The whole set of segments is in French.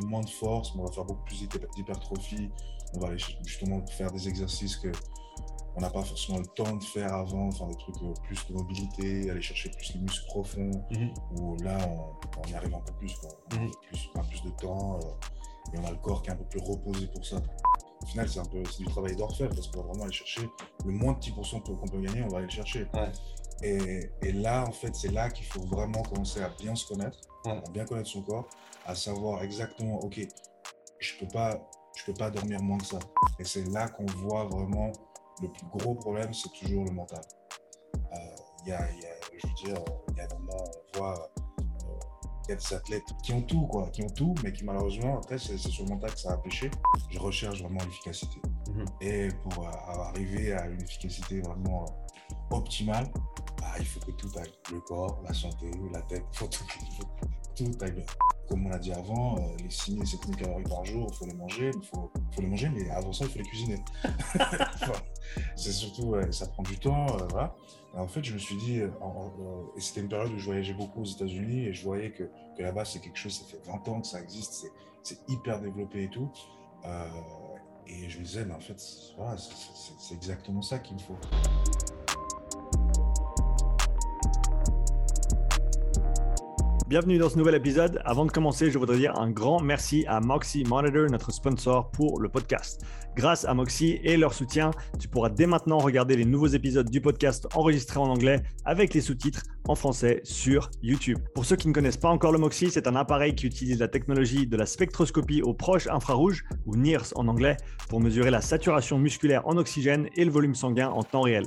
moins de force, mais on va faire beaucoup plus d'hypertrophie. On va aller justement faire des exercices que on n'a pas forcément le temps de faire avant, faire des trucs euh, plus de mobilité, aller chercher plus les muscles profonds, mhm. où là, on, y arrive un peu plus, On mhm. plus, on a plus de temps, euh, et on a le corps qui est un peu plus reposé pour ça. Au final, c'est un peu du travail d'orfèvre, parce qu'on va vraiment aller chercher le moins de 10% qu'on peut gagner, on va aller le chercher. Et, et, là, en fait, c'est là qu'il faut vraiment commencer à bien se connaître, à bien connaître son corps, à savoir exactement, OK, je ne peux, pas, je peux pas dormir moins que ça. Et c'est là qu'on voit vraiment le plus gros problème, c'est toujours le mental. Euh, il y, a, je veux dire, il y a vraiment, on voit, euh, il y a des athlètes qui ont tout, quoi, qui ont tout, mais qui malheureusement, après, c'est sur le mental que ça a pêché. Je recherche vraiment l'efficacité. Mhm. Et pour euh, arriver à une efficacité vraiment optimale, bah, il faut que tout aille. Le corps, la santé, la tête, il faut tout, tout aille bien comme on l'a dit avant, euh, les 6000 7000 calories par jour, il faut les manger, il faut, les manger, mais avant ça, il faut les cuisiner. c'est surtout, ça prend du temps, euh, voilà. en fait, je me suis dit, euh, et c'était une période où je voyageais beaucoup aux États-Unis et je voyais que, là-bas, c'est quelque chose, ça fait 20 ans que ça existe, c'est hyper développé et tout. et je me disais, mais en fait, voilà, c'est exactement ça qu'il me faut. Bienvenue dans ce nouvel épisode. Avant de commencer, je voudrais dire un grand merci à Moxie Monitor, notre sponsor pour le podcast. Grâce à Moxie et leur soutien, tu pourras dès maintenant regarder les nouveaux épisodes du podcast enregistrés en anglais avec les sous-titres en français sur YouTube. Pour ceux qui ne connaissent pas encore le Moxie, c'est un appareil qui utilise la technologie de la spectroscopie au proche infrarouge, ou NIRS en anglais, pour mesurer la saturation musculaire en oxygène et le volume sanguin en temps réel.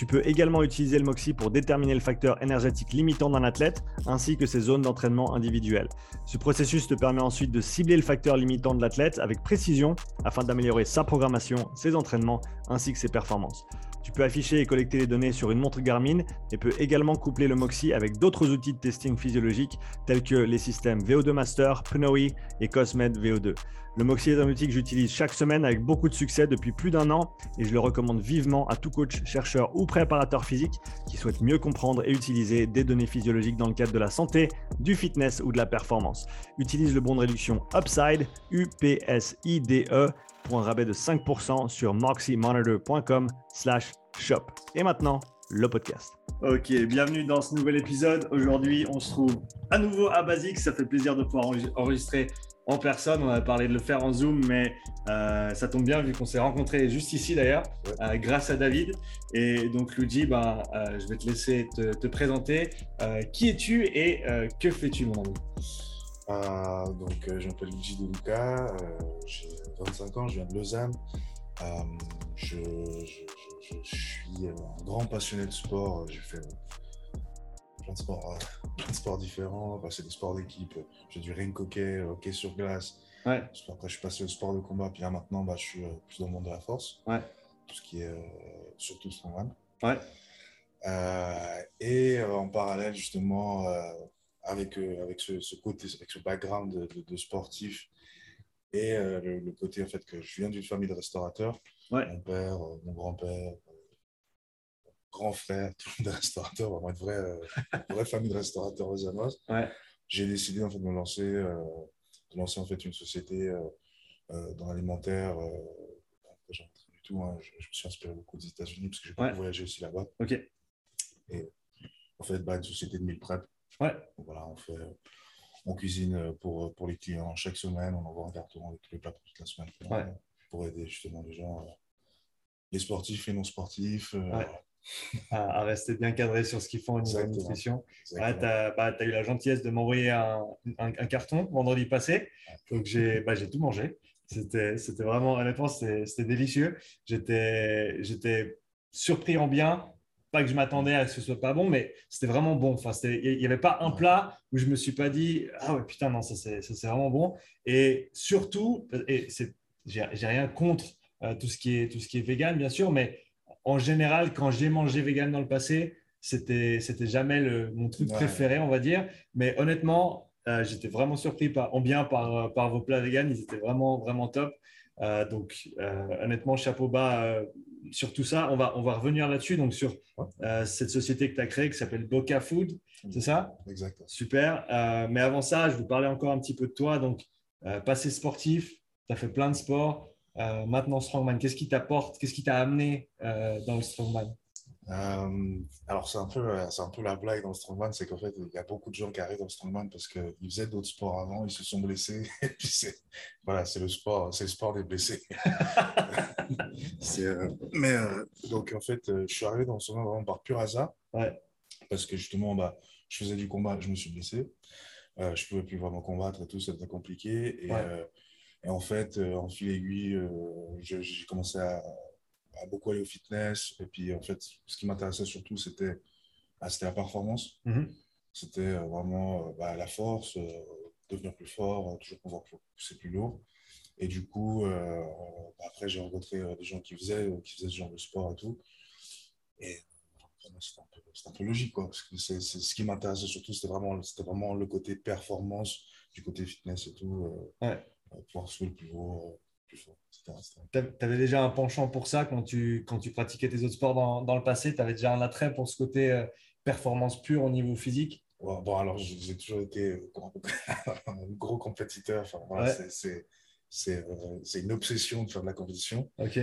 Tu peux également utiliser le Moxi pour déterminer le facteur énergétique limitant d'un athlète ainsi que ses zones d'entraînement individuelles. Ce processus te permet ensuite de cibler le facteur limitant de l'athlète avec précision afin d'améliorer sa programmation, ses entraînements ainsi que ses performances. Tu peux afficher et collecter les données sur une montre Garmin et peux également coupler le Moxi avec d'autres outils de testing physiologique tels que les systèmes VO2 Master, Pnoe et Cosmed VO2. Le Moxie est j'utilise chaque semaine avec beaucoup de succès depuis plus d'un an et je le recommande vivement à tout coach, chercheur ou préparateur physique qui souhaite mieux comprendre et utiliser des données physiologiques dans le cadre de la santé, du fitness ou de la performance. Utilise le bon de réduction Upside, U-P-S-I-D-E, pour un rabais de 5% sur moxymonitor.com slash shop. Et maintenant, le podcast. Ok, bienvenue dans ce nouvel épisode. Aujourd'hui, on se trouve à nouveau à Basic. Ça fait plaisir de pouvoir enregistrer en personne. On a parlé de le faire en Zoom, mais euh, ça tombe bien vu qu'on s'est rencontrés juste ici d'ailleurs, euh, grâce à David. Et donc, Luigi, ben, euh, je vais te laisser te, présenter. qui es-tu et que fais-tu, mon ami? Donc, je m'appelle Luigi De Luca, j'ai 25 ans, je viens de Lausanne. Je, suis un grand passionné de sport. J'ai fait plein de sports, plein de sports différents. c'est des sports d'équipe. J'ai du ring hockey, hockey sur glace. Ouais. Après, je suis passé au sport de combat. Puis là, maintenant, bah, je suis euh, plus dans le monde de la force. Ouais. Tout ce qui est euh, surtout strongman. Ouais. Euh, et en parallèle, justement, avec, avec ce, côté, avec ce background de, sportif et le, côté en fait que je viens d'une famille de restaurateurs. Mon père, mon grand-père, grand frère, tout le monde est restaurateur, vraiment une vraie, euh, vraie famille de restaurateurs aux ouais. J'ai décidé en fait, de me lancer, euh, de lancer en fait, une société euh, dans l'alimentaire. Tout, hein. je, me suis inspiré beaucoup des États-Unis parce que j'ai beaucoup voyagé aussi là-bas. Ok. Et en fait, bah, une société de meal prep. Ouais. voilà, on fait on cuisine pour, pour les clients chaque semaine, on envoie un carton avec tous les plats pour toute la semaine ouais. pour aider justement les gens, les sportifs et non sportifs, ouais à, rester bien cadré sur ce qu'ils font au niveau de nutrition. tu as, bah, eu la gentillesse de m'envoyer un, un, carton vendredi passé. Donc, j'ai bah, tout mangé. C'était vraiment, honnêtement, c'était délicieux. J'étais surpris en bien. Pas que je m'attendais à ce que ce soit pas bon, mais c'était vraiment bon. Enfin, il n'y avait pas un plat où je me suis pas dit Ah ouais, putain, non, ça c'est vraiment bon. Et surtout, et c'est j'ai rien contre tout, ce qui est, tout ce qui est vegan, bien sûr, mais en général, quand j'ai mangé vegan dans le passé, c'était c'était jamais le, mon truc préféré, on va dire. Mais honnêtement, j'étais vraiment surpris par, en bien par, par vos plats vegan. Ils étaient vraiment, vraiment top. Donc, honnêtement, chapeau bas sur tout ça. On va, on va revenir là-dessus, donc sur cette société que tu as créée qui s'appelle Boca Food. C'est ça? Exactement. Super. Euh, mais avant ça, je vous parler encore un petit peu de toi. Donc, euh, passé sportif, tu as fait plein de sports. Euh, maintenant, Strongman, qu'est-ce qui t'apporte? Qu'est-ce qui t'a amené dans le Strongman? Alors, c'est un, peu, c'est un peu la blague dans le Strongman, c'est qu'en fait, il y a beaucoup de gens qui arrivent dans le Strongman parce qu'ils faisaient d'autres sports avant, ils se sont blessés. Et puis, c'est, voilà, c'est le sport, c'est le sport des blessés. mais donc, en fait, je suis arrivé dans le Strongman vraiment par pur hasard. Ouais parce que justement, bah, je faisais du combat, je me suis blessé. Euh, je ne pouvais plus vraiment combattre et tout, c'était compliqué. Et, euh, et, en fait, euh, en fil aiguille, j'ai commencé à, beaucoup aller au fitness. Et puis, en fait, ce qui m'intéressait surtout, c'était bah, la performance. C'était vraiment bah, la force, devenir plus fort, toujours pouvoir pousser plus lourd. Et du coup, bah, après, j'ai rencontré des gens qui faisaient, qui faisaient ce genre de sport et tout. Et c'est un, peu logique. Quoi, c'est, ce qui m'intéressait surtout, c'était vraiment, vraiment le côté performance, du côté fitness et tout. Euh, pouvoir soulever plus haut, euh, Tu avais déjà un penchant pour ça quand tu, quand tu pratiquais tes autres sports dans, dans le passé? Tu avais déjà un attrait pour ce côté euh, performance pure au niveau physique? Bon, alors j'ai toujours été un gros compétiteur. Enfin, voilà, c'est, c'est, c'est une obsession de faire de la compétition. Ok.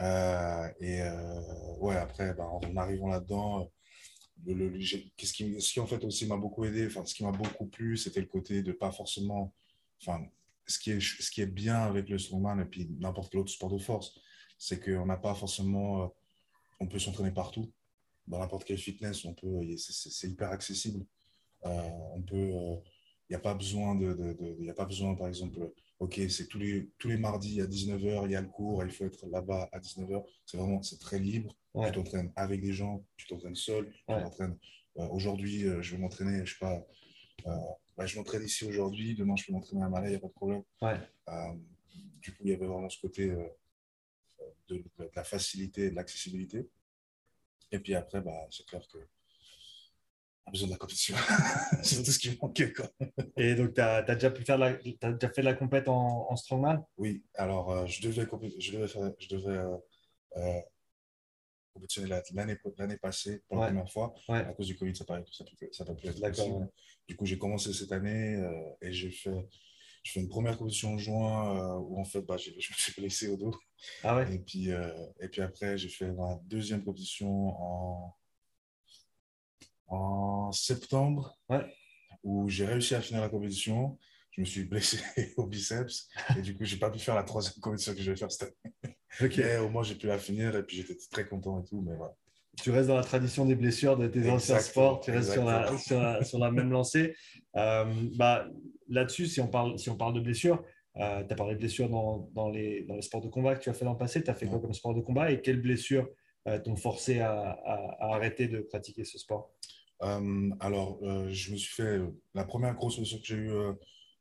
Euh, et euh, ouais, après, bah, en arrivant là-dedans, le, le, ce, qui, ce qui en fait aussi m'a beaucoup aidé, enfin, ce qui m'a beaucoup plu, c'était le côté de pas forcément. Enfin, ce qui est, ce qui est bien avec le strongman et puis n'importe quel autre sport de force, c'est qu'on n'a pas forcément. Euh, on peut s'entraîner partout. Dans n'importe quel fitness, on peut, c'est hyper accessible. on peut. Il n'y a pas besoin de. Il n'y a pas besoin, par exemple OK, c'est tous les, tous les mardis à 19h, il y a le cours, il faut être là-bas à 19h. C'est vraiment, c'est très libre. Tu t'entraînes avec des gens, tu t'entraînes seul, tu t'entraînes. Euh, aujourd'hui, euh, je vais m'entraîner, je sais pas, euh, bah, je m'entraîne ici aujourd'hui, demain je peux m'entraîner à Malais, il n'y a pas de problème. du coup, il y avait vraiment ce côté de, la facilité et de l'accessibilité. Et puis après, bah, c'est clair que besoin de la compétition. c'est tout ce qui manquait. Quoi. Et donc, tu as, déjà pu faire la, as déjà fait de la compète en, strongman? Oui, alors euh, je devais, je devais, faire, je devais euh, euh, compétitionner l'année passée pour la première fois. À cause du Covid, ça n'a ça, pas pu être possible. Du coup, j'ai commencé cette année et j'ai fait, je fais une première compétition en juin où en fait, bah, je me suis blessé au dos. Ah ouais. Et puis, et puis après, j'ai fait ma deuxième compétition en en septembre, où j'ai réussi à finir la compétition. Je me suis blessé au biceps et du coup, j'ai pas pu faire la troisième compétition que je vais faire cette année. Ok. au moins, j'ai pu la finir et puis j'étais très content et tout. Mais voilà. Tu restes dans la tradition des blessures de tes anciens sports, tu restes sur la, sur la, même lancée. Euh, bah, Là-dessus, si, on parle, si on parle de blessures, euh, tu as parlé de blessures dans, dans, les, dans les sports de combat que tu as fait dans le passé. Tu as fait quoi comme sport de combat et quelles blessures euh, t'ont forcé à, à, arrêter de pratiquer ce sport? Euh, alors, je me suis fait. la première grosse blessure que j'ai eue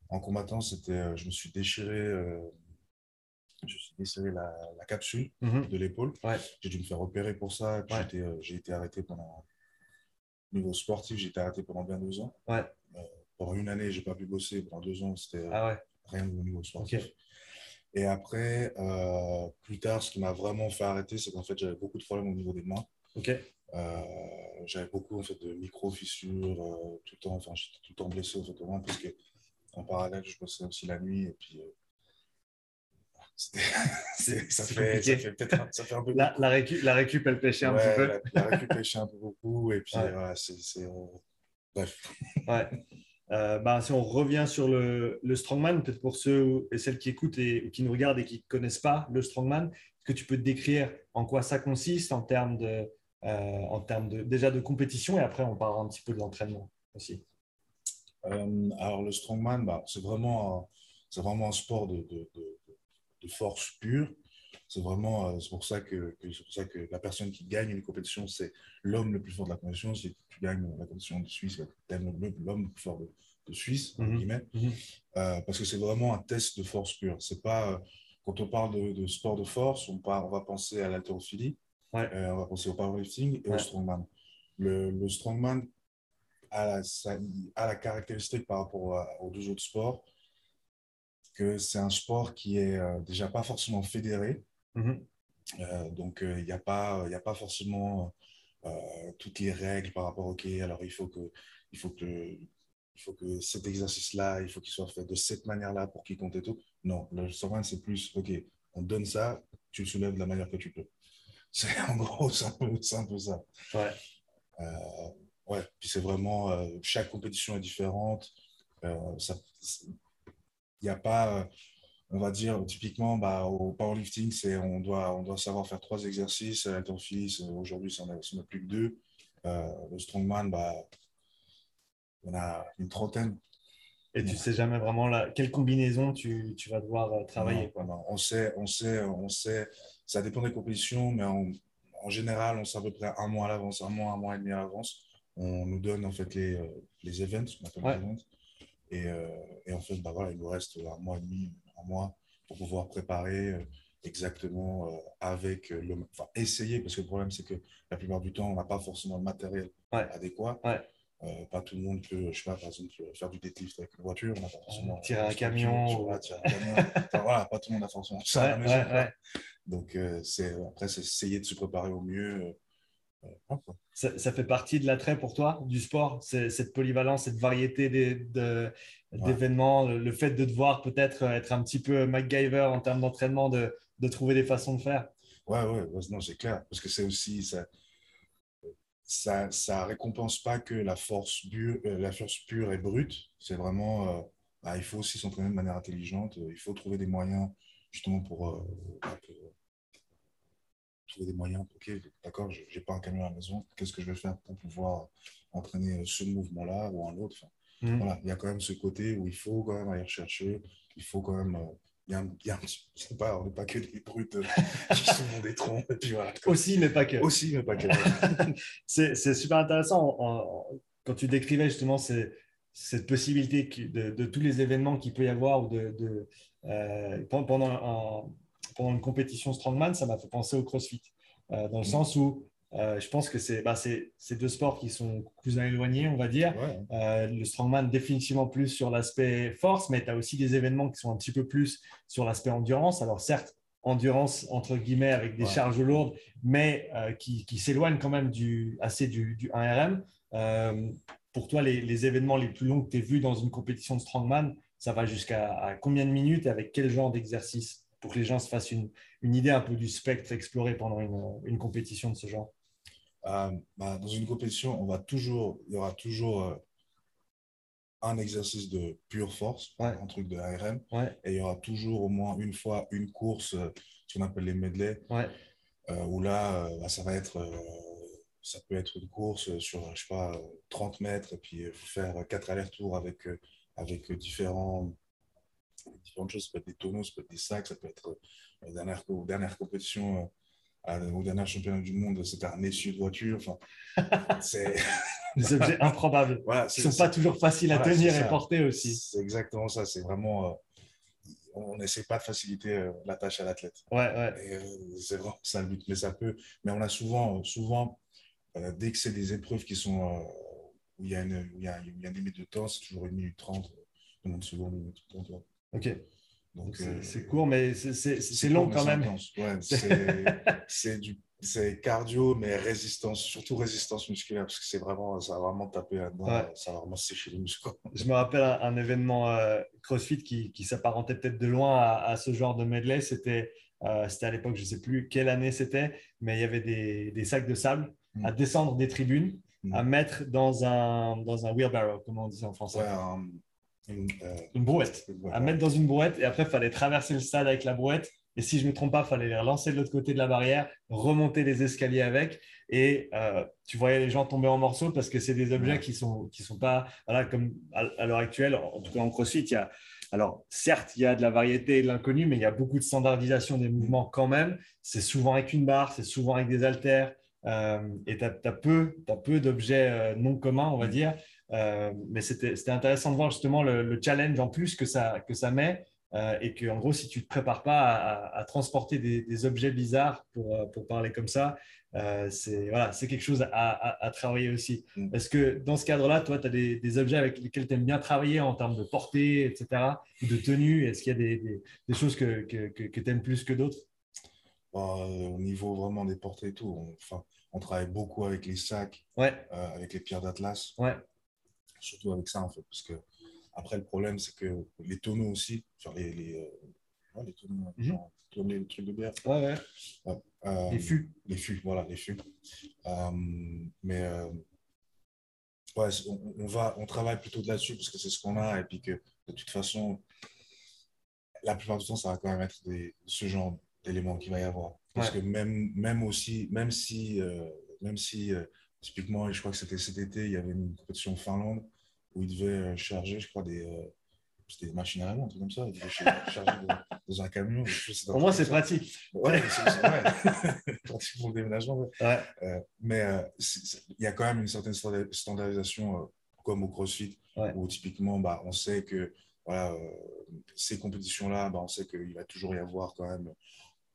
en combattant, c'était. je me suis déchiré. Je suis déchiré la, la capsule mhm. de l'épaule. Ouais. J'ai dû me faire opérer pour ça. J'ai été, arrêté pendant. Au niveau sportif, j'ai été arrêté pendant bien deux ans. Ouais. pendant une année, j'ai pas pu bosser. Pendant deux ans, c'était ah rien au niveau sportif. Et après, plus tard, ce qui m'a vraiment fait arrêter, c'est qu'en fait, j'avais beaucoup de problèmes au niveau des mains. Euh, j'avais beaucoup en fait, de micro-fissures euh, tout le temps. Enfin, j'étais tout le temps blessé en fait, vraiment, parce que en parallèle, je bossais aussi la nuit. Et puis, euh, ça, fait, ça, fait, peut-être ça fait un peu. La, la, récup, la récup, elle pêchait un petit peu. La, la récup pêchait un peu beaucoup. Et puis, ouais. c'est. bref. Ouais. Euh, bah, si on revient sur le, le strongman, peut-être pour ceux et celles qui écoutent et, qui nous regardent et qui ne connaissent pas le strongman, est-ce que tu peux te décrire en quoi ça consiste en termes de, euh, en termes de, déjà de compétition et après on parlera un petit peu de l'entraînement aussi euh, Alors le strongman, bah, c'est vraiment, c'est vraiment un sport de, de, de, force pure. C'est vraiment euh, c'est pour, ça que, c'est pour ça que la personne qui gagne une compétition, c'est l'homme le plus fort de la compétition. Si tu gagnes la compétition de Suisse, tu l'homme le plus fort de, Suisse, mhm. guillemets, mhm. parce que c'est vraiment un test de force pure. C'est pas quand on parle de, sport de force, on, on va penser à l'haltérophilie, euh, on va penser au powerlifting et au strongman. Le, strongman a la, caractéristique par rapport aux deux autres sports que c'est un sport qui est euh, déjà pas forcément fédéré. Mm-hmm. Euh, donc, il n'y a, pas, a pas forcément toutes les règles par rapport, OK, alors il faut que, il faut que, il faut que cet exercice-là, il faut qu'il soit fait de cette manière-là pour qu'il compte et tout. Non, le strongman, c'est plus, OK, on donne ça, tu le soulèves de la manière que tu peux. C'est en gros, c'est un, peu, ça. Ouais. Euh, ouais. Puis c'est vraiment, euh, chaque compétition est différente. Il euh, n'y a pas, on va dire, typiquement, bah, au powerlifting, c'est, on, doit, on doit savoir faire trois exercices. À fils aujourd'hui, on n'a plus que deux. le strongman, bah, on a une trentaine. Et tu sais jamais vraiment la, quelle combinaison tu, tu vas devoir travailler. on sait, on sait, on sait ça dépend des compétitions, mais en, en général, on sait à peu près un mois à l'avance, un mois, un mois et demi à l'avance. On nous donne en fait les, euh, les events, on appelle les events. Et, euh, et, en fait, bah voilà, il nous reste un mois et demi, un mois pour pouvoir préparer euh, exactement avec le. Enfin, essayer, parce que le problème, c'est que la plupart du temps, on n'a pas forcément le matériel adéquat. Euh, pas tout le monde peut, je sais pas, par exemple, faire du deadlift avec une voiture. On a pas forcément, tirer un camion. tirer un camion. enfin, voilà, pas tout le monde a forcément ça à la maison. Donc, euh, c'est, après, c'est essayer de se préparer au mieux. Euh, ça, ça, fait partie de l'attrait pour toi du sport, cette polyvalence, cette variété d'événements, le, fait de devoir peut-être être un petit peu MacGyver en termes d'entraînement, de, de, trouver des façons de faire? Ouais, ouais, non, c'est clair, parce que c'est aussi, ça, ça ne récompense pas que la force, pure, euh, la force pure et brute. C'est vraiment, euh, bah, il faut aussi s'entraîner de manière intelligente. Euh, il faut trouver des moyens justement pour, bah, trouver des moyens. Ok, d'accord, je n'ai pas un camion à la maison. Qu'est-ce que je vais faire pour pouvoir entraîner ce mouvement-là ou un autre? Mmh. Voilà, il y a quand même ce côté où il faut quand même aller rechercher. Il faut quand même il y a un, il y a pas, on n'est pas que des brutes euh, qui sont des troncs. Aussi, mais pas que. Aussi, mais pas que. c'est super intéressant. quand tu décrivais justement cette possibilité de, tous les événements qu'il peut y avoir ou de, euh, pendant, pendant une compétition strongman, ça m'a fait penser au CrossFit. Euh, dans le mm. sens où euh, je pense que c'est bah, deux sports qui sont plus éloignés, on va dire. Euh, le strongman, définitivement plus sur l'aspect force, mais tu as aussi des événements qui sont un petit peu plus sur l'aspect endurance. Alors, certes, endurance entre guillemets avec des charges lourdes, mais euh, qui, qui s'éloignent quand même du, assez du, du 1RM. pour toi, les, les, événements les plus longs que tu as vus dans une compétition de strongman, ça va jusqu'à combien de minutes et avec quel genre d'exercice? Pour que les gens se fassent une, une, idée un peu du spectre exploré pendant une, une compétition de ce genre euh, bah, dans une compétition, on va toujours, il y aura toujours euh, un exercice de pure force, un truc de ARM, et il y aura toujours au moins une fois une course, euh, ce qu'on appelle les medley, où là, bah, ça va être, ça peut être une course sur, je sais pas, 30 mètres, et puis il faut faire quatre allers-retours avec, avec différents, différentes choses, ça peut être des tonneaux, ça peut être des sacs, ça peut être, la dernière, dernière compétition, au dernier championnat du monde, c'était un essieu de voiture. Enfin, c'est des objets improbables. Voilà, qui ne sont pas toujours faciles à tenir et porter aussi. C'est exactement ça. C'est vraiment. Euh, on n'essaie pas de faciliter euh, la tâche à l'athlète. Ouais, ouais. Euh, c'est vraiment ça le but. Mais ça peut. Mais on a souvent, souvent dès que c'est des épreuves qui sont où il y, a une, où il, y a, il y a une limite de temps, c'est toujours une minute trente, une seconde, une minute trente. Ok. Donc, c'est euh, court, mais c'est long quand même. c'est cardio, mais résistance, surtout résistance musculaire, parce que c'est vraiment, ça va vraiment taper là-dedans, ça va vraiment sécher les muscles. Je me rappelle un, événement euh, CrossFit qui, qui s'apparentait peut-être de loin à, ce genre de medley. C'était euh, à l'époque, je ne sais plus quelle année c'était, mais il y avait des, des sacs de sable mm. à descendre des tribunes, mm. à mettre dans un, dans un wheelbarrow, comment on dit ça en français une, euh, brouette. À mettre dans une brouette et après, il fallait traverser le stade avec la brouette. Et si je ne me trompe pas, il fallait les relancer de l'autre côté de la barrière, remonter les escaliers avec. Et euh, tu voyais les gens tomber en morceaux parce que c'est des objets qui ne sont, qui sont pas. Voilà, comme à, l'heure actuelle, en tout cas en CrossFit, il y a. Alors, certes, il y a de la variété et de l'inconnu, mais il y a beaucoup de standardisation des mouvements quand même. C'est souvent avec une barre, c'est souvent avec des haltères. Euh, et tu as, peu, peu d'objets non communs, on va dire. Euh, mais c'était intéressant de voir justement le, challenge en plus que ça, que ça met euh, et que en gros, si tu ne te prépares pas à, transporter des, objets bizarres, pour, euh, pour, parler comme ça, euh, c'est voilà, quelque chose à, à travailler aussi. Mm. Est-ce que dans ce cadre-là, toi, tu as des, des, objets avec lesquels tu aimes bien travailler en termes de portée, etc., ou de tenue Est-ce qu'il y a des, des choses que, que, que, tu aimes plus que d'autres? Bah, Au niveau vraiment des portées et tout, on, enfin, on travaille beaucoup avec les sacs, ouais. avec les pierres d'Atlas. Ouais. Surtout avec ça, en fait, parce que après, le problème, c'est que les tonneaux aussi, sur les, les, euh, les tonneaux, mm -hmm. genre, les trucs de bière? Ouais, ouais. Euh, les fûts. Les fûts, voilà, les fûts. Euh, mais ouais, on, va, on travaille plutôt là-dessus parce que c'est ce qu'on a et puis que de toute façon, la plupart du temps, ça va quand même être des, ce genre d'éléments qu'il va y avoir. Parce que même, même aussi, même si, même si typiquement, je crois que c'était cet été, il y avait une compétition en Finlande où il devait euh, charger, je crois, des, euh, des machines à laver, un truc comme ça. Il devait charger dans un camion. Pour moi, c'est pratique. Ouais, c'est pratique pour le déménagement. Ouais. Euh, mais il y a quand même une certaine standardisation, comme au CrossFit, où typiquement, bah, on sait que voilà, ces compétitions-là, bah, on sait qu'il va toujours y avoir quand même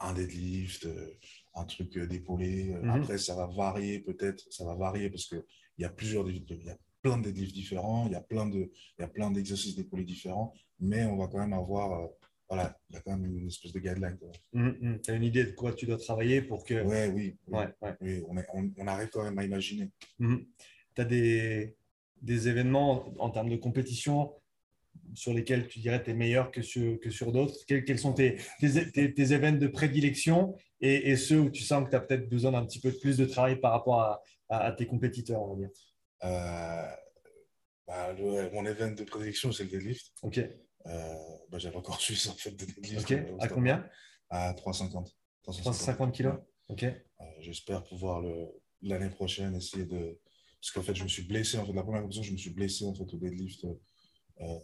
un deadlift, un truc d'épaulé. Mhm. Après, ça va varier peut-être, ça va varier parce qu'il y a plusieurs, il y a plein de deadlifts différents, il y a plein de, il y a plein d'exercices d'épaulés différents, mais on va quand même avoir, euh, voilà, il y a quand même une espèce de guideline. Mhm, mhm. tu as une idée de quoi tu dois travailler pour que. Ouais, oui, oui. Ouais, oui on, on, on, arrive quand même à imaginer. Tu as des, des événements en termes de compétition sur lesquels tu dirais que tu es meilleur que sur, que sur d'autres? Quels, sont tes, tes, tes, événements de prédilection et, et, ceux où tu sens que tu as peut-être besoin d'un petit peu plus de travail par rapport à, à, tes compétiteurs, on va dire? Euh, bah, Mon événement de prédilection, c'est le deadlift. Ok. Euh, bah, J'avais encore suivi en fait de deadlift. Ok. À combien? À 350. 350 kilos Ok. J'espère pouvoir l'année prochaine essayer de. Parce qu'en fait, je me suis blessé. En fait, la première compétition, je me suis blessé en fait, au deadlift. Euh,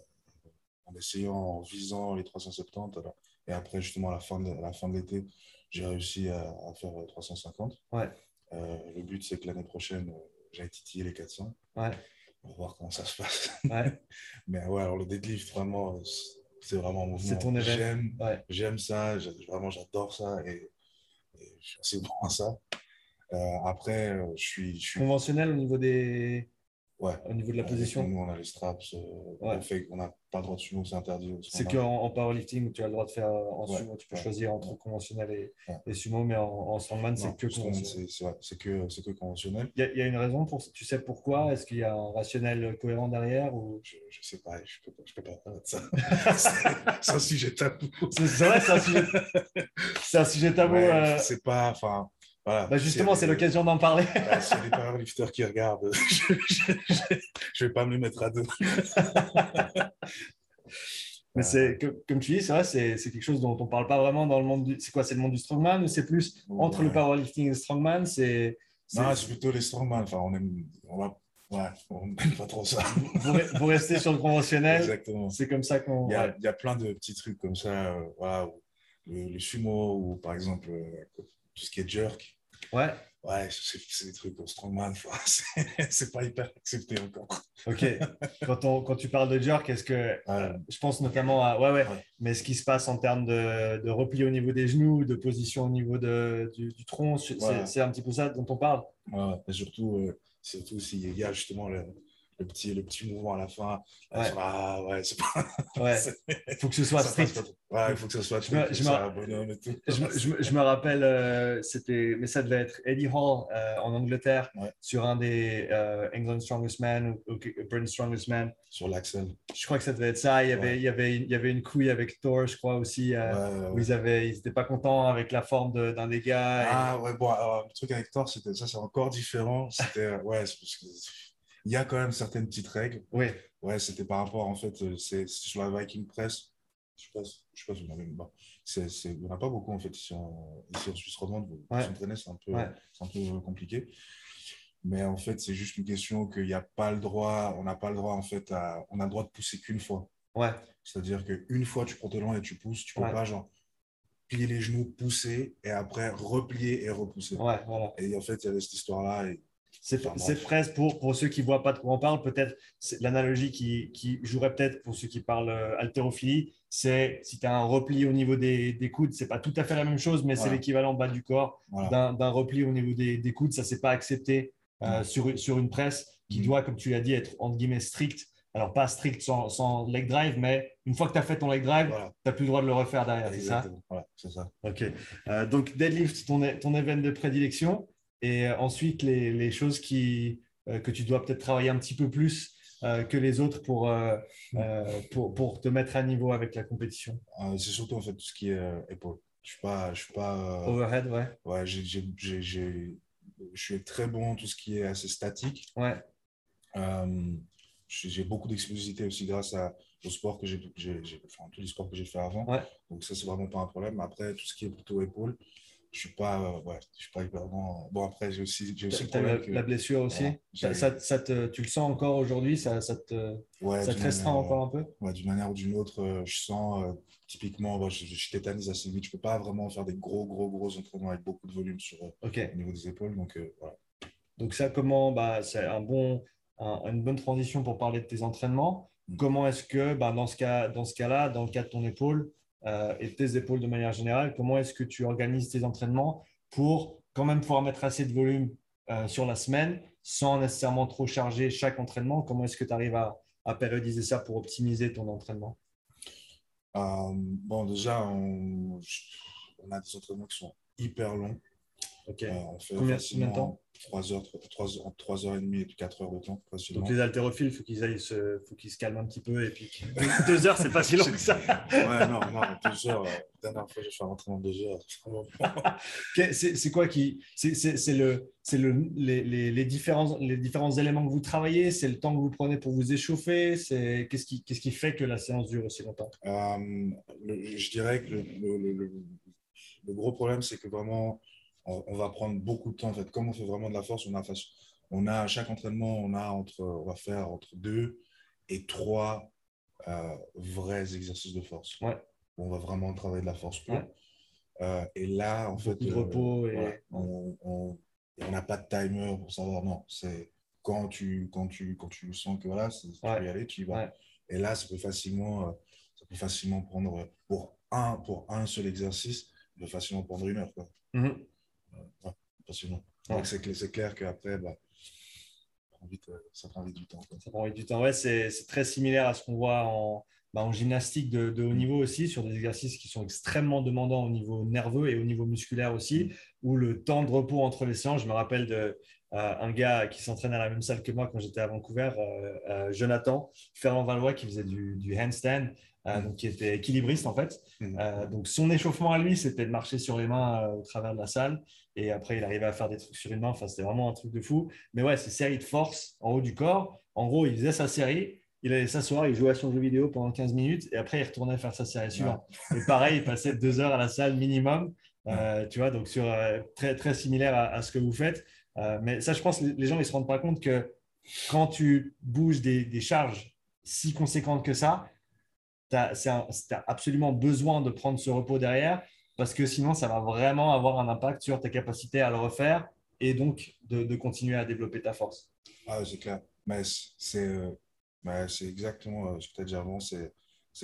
en essayant, en visant les 370. et après, justement, à la fin de, la fin de l'été, j'ai réussi à, faire 350. Ouais. Euh, le but, c'est que l'année prochaine, euh, j'aille titiller les 400. Ouais. On va voir comment ça se passe. Ouais. Mais ouais, alors le deadlift, vraiment, c'est vraiment mon C'est ton J'aime j'aime ça, vraiment, j'adore ça et, je suis assez bon à ça. Euh, après, je suis, je suis, Conventionnel au niveau des, Ouais. Au niveau de la position Nous, on a les straps. Euh, on fait, on n'a pas le droit de sumo, c'est interdit. C'est qu'en en powerlifting, tu as le droit de faire en sumo, tu peux choisir entre conventionnel et, et, sumo, mais en, en strongman, c'est que conventionnel. C'est que, que, conventionnel. Il y, a une raison pour Tu sais pourquoi? Est-ce qu'il y a un rationnel cohérent derrière ou... Je ne sais pas, je ne peux, peux, pas parler de ça. c'est un sujet tabou. C'est vrai, c'est un sujet, un sujet tabou. Euh... C'est pas. Enfin, bah, justement, c'est l'occasion d'en parler. Bah, c'est les powerlifters qui regardent. je ne vais pas me mettre à deux. Mais c'est comme tu dis, c'est vrai, c'est quelque chose dont on ne parle pas vraiment dans le monde du. C'est quoi C'est le monde du strongman ou c'est plus entre le powerlifting et le strongman C'est. Non, c'est plutôt les strongman. Enfin, on aime, on va, ouais, on n'aime pas trop ça. vous, restez sur le conventionnel. Exactement. C'est comme ça qu'on. Il, il, y a plein de petits trucs comme ça. Euh, voilà, le, sumo ou par exemple euh, tout ce qui est jerk. Ouais. Ouais, c'est des trucs au strongman, c'est pas hyper accepté encore. Ok. Quand, on, quand tu parles de jerk, est-ce que euh, je pense notamment à ouais, ouais, mais ce qui se passe en termes de, de, repli au niveau des genoux, de position au niveau de, du, du, tronc, c'est un petit peu ça dont on parle. Ouais, et surtout, euh, surtout s'il y a justement le, le petit, le petit mouvement à la fin. Ouais. ah ouais, c'est pas. Ouais. faut que ce soit strict. Ouais, il faut que ce soit strict. Je, me, je, je, je, me rappelle, euh, c'était, mais ça devait être Eddie Hall euh, en Angleterre ouais. sur un des euh, England Strongest Man ou, ou Britain Strongest Man. Sur l'Axel. Je crois que ça devait être ça. Il y avait, il y avait, il y avait une couille avec Thor, je crois aussi, euh, où ils avaient, ils n'étaient pas contents avec la forme d'un des gars. Ah ouais, bon, alors, le truc avec Thor, c'était ça, c'est encore différent. C'était, ouais, c'est parce que il y a quand même certaines petites règles. Oui. Ouais, c'était par rapport, en fait, euh, c'est sur la Viking Press. Je ne sais pas, si vous avez bon, Il n'y en a pas beaucoup, en fait, ici en, ici en Suisse romande. Ouais. S'entraîner, c'est un, peu, un peu compliqué. Mais en fait, c'est juste une question qu'il n'y a pas le droit, on n'a pas le droit, en fait, à, on a le droit de pousser qu'une fois. Ouais. C'est-à-dire qu'une fois, tu prends tes loin et tu pousses, tu ne peux pas, genre, plier les genoux, pousser, et après replier et repousser. Ouais, voilà. Et en fait, il y avait cette histoire-là, et Ces, fraises, pour, pour ceux qui ne voient pas de quoi on parle, peut-être l'analogie qui, qui, jouerait peut-être pour ceux qui parlent euh, haltérophilie, c'est si tu as un repli au niveau des, des coudes, ce n'est pas tout à fait la même chose, mais c'est l'équivalent bas du corps d'un repli au niveau des, des coudes. Ça, c'est pas accepté euh, sur, sur une presse qui mm. doit, comme tu l'as dit, être entre guillemets strict alors, pas strict sans, leg drive, mais une fois que tu as fait ton leg drive, tu n'as plus le droit de le refaire derrière, c'est ça? Voilà, c'est ça. OK. Euh, donc, deadlift, ton, ton événement de prédilection. Et euh, ensuite, les, choses qui, euh, que tu dois peut-être travailler un petit peu plus que les autres pour, pour, pour, te mettre à niveau avec la compétition C'est surtout en fait tout ce qui est épaule. Je suis pas. Je suis pas Overhead, ouais. Ouais, je suis très bon en tout ce qui est assez statique. Ouais j'ai beaucoup d'explosivité aussi grâce à, au sport que j'ai, enfin, tous les sports que j'ai fait avant. Donc ça, c'est vraiment pas un problème. Après, tout ce qui est plutôt épaule, je suis pas, euh, ouais, je suis pas hyper bon. Bon, après, j'ai aussi, j'ai aussi la, la, blessure aussi? ça, ça, te, tu le sens encore aujourd'hui? Ça, ça te, ça te restreint encore un peu? Ouais, d'une manière ou d'une autre, euh, je sens euh, typiquement, je, je, tétanise assez vite. Je peux pas vraiment faire des gros, gros, gros entraînements avec beaucoup de volume sur au niveau des épaules. Donc voilà. Donc ça, comment bah, C'est un bon, une bonne transition pour parler de tes entraînements. Mm. Comment est-ce que, bah, dans ce cas, dans ce cas-là, dans le cas de ton épaule euh, et tes épaules de manière générale, comment est-ce que tu organises tes entraînements pour quand même pouvoir mettre assez de volume euh, sur la semaine sans nécessairement trop charger chaque entraînement? Comment est-ce que tu arrives à, périodiser ça pour optimiser ton entraînement? Euh, Bon, déjà, on, a des entraînements qui sont hyper longs. Ok. on fait combien, combien de temps 3 heures, 3, 3 heures et demie et 4 heures de temps. Donc les haltérophiles, il faut qu'ils aillent se, faut qu'ils se calment un petit peu et puis 2 heures, c'est pas si long que ça. ouais, non, non, 2 heures. La euh, dernière fois, fait un entraînement de 2 heures. c'est quoi qui, c'est le, c'est le, les, les, les, différents, les différents éléments que vous travaillez, c'est le temps que vous prenez pour vous échauffer, c'est qu'est-ce qui, qu'est-ce qui fait que la séance dure aussi longtemps? Euh, Je dirais que le, le, le gros problème, c'est que vraiment on, va prendre beaucoup de temps. En fait, comme on fait vraiment de la force, on a, on a à chaque entraînement, on, a entre, on va faire entre deux et trois euh, vrais exercices de force. Ouais. On va vraiment travailler de la force euh, et là, en fait, de repos et... on n'a pas de timer pour savoir. Non, c'est quand tu, quand, tu, quand tu sens que voilà, tu peux y aller, tu y vas. Et là, ça peut facilement, euh, ça peut facilement prendre pour un, pour un seul exercice, ça peut facilement prendre une heure. Quoi. C'est clair, qu'après, bah, ça prend vite du temps. Ça prend vite du temps. Ouais, c'est très similaire à ce qu'on voit en, bah, en gymnastique de, haut niveau aussi, sur des exercices qui sont extrêmement demandants au niveau nerveux et au niveau musculaire aussi, mm. où le temps de repos entre les séances, je me rappelle de, euh, un gars qui s'entraîne à la même salle que moi quand j'étais à Vancouver, euh, euh, Jonathan Ferrand Valois, qui faisait du, du handstand. Euh, donc qui était équilibriste en fait. Mhm. Euh, donc son échauffement à lui, c'était de marcher sur les mains euh, au travers de la salle. Et après, il arrivait à faire des trucs sur une main. Enfin, c'était vraiment un truc de fou. Mais ouais, ces séries de force en haut du corps. En gros, il faisait sa série. Il allait s'asseoir, il jouait à son jeu vidéo pendant 15 minutes et après il retournait faire sa série suivante. Et pareil, il passait deux heures à la salle minimum. tu vois, donc sur très très similaire à, ce que vous faites. mais ça, je pense, les gens ils se rendent pas compte que quand tu bouges des, des charges si conséquentes que ça, tu as, absolument besoin de prendre ce repos derrière parce que sinon, ça va vraiment avoir un impact sur ta capacité à le refaire et donc de, continuer à développer ta force. Ah, c'est clair. Mais c'est euh, exactement euh, ce que tu as dit avant c'est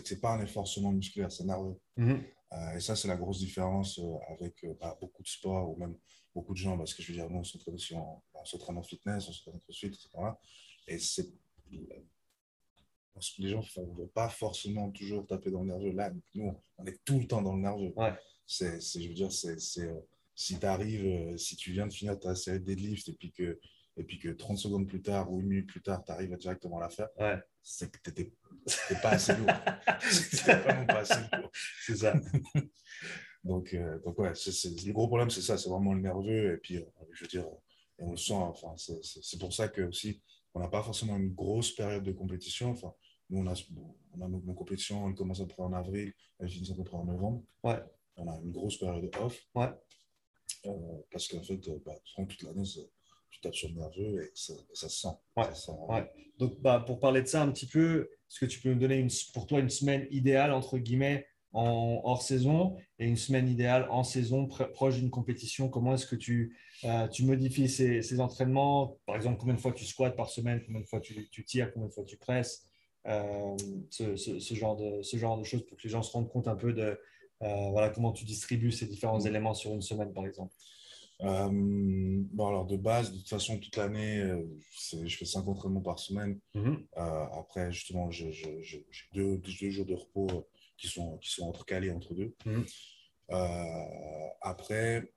que ce n'est pas un effort seulement musculaire, c'est nerveux. Mm-hmm. Euh, et ça, c'est la grosse différence avec bah, beaucoup de sports ou même beaucoup de gens, parce que je veux dire, nous, on s'entraîne en, en fitness, on s'entraîne en crossfit, etc. Et c'est parce que les gens ne vont pas forcément toujours taper dans le nerveux. Là, nous, on est tout le temps dans le nerveux. Ouais. C'est, je veux dire, c'est, euh, si tu arrives, euh, si tu viens de finir ta série de deadlift et puis que, et puis que 30 secondes plus tard ou une minute plus tard, tu arrives directement à la faire, ouais. c'est que tu n'étais pas assez lourd. c'était vraiment pas assez lourd. C'est ça. donc, euh, donc, ouais, le gros problème, c'est ça, c'est vraiment le nerveux. Et puis, je veux dire, on le sent. Enfin, c'est pour ça que aussi, on n'a pas forcément une grosse période de compétition. Enfin, nous, on a, on a nos, compétitions, elles commencent à peu près en avril, elles finissent à peu près en novembre. Ouais. On a une grosse période off. Ouais. Euh, parce qu'en fait, euh, bah, toute l'année, tu tapes sur le nerveux et ça, se sent. Ouais. ouais. Donc, bah, pour parler de ça un petit peu, est-ce que tu peux me donner une, pour toi une semaine idéale, entre guillemets, en hors saison et une semaine idéale en saison, proche d'une compétition? Comment est-ce que tu, euh, tu modifies ces, entraînements? Par exemple, combien de fois tu squats par semaine? Combien de fois tu, tu tires? Combien de fois tu presses? Euh, ce, ce, genre de, ce genre de choses pour que les gens se rendent compte un peu de euh, voilà, comment tu distribues ces différents mmh. éléments sur une semaine, par exemple bon, alors de base, de toute façon, toute l'année, je fais cinq entraînements par semaine. Mmh après, justement, j'ai deux, deux, jours de repos qui sont, qui sont intercalés entre deux. Mmh. Euh, après,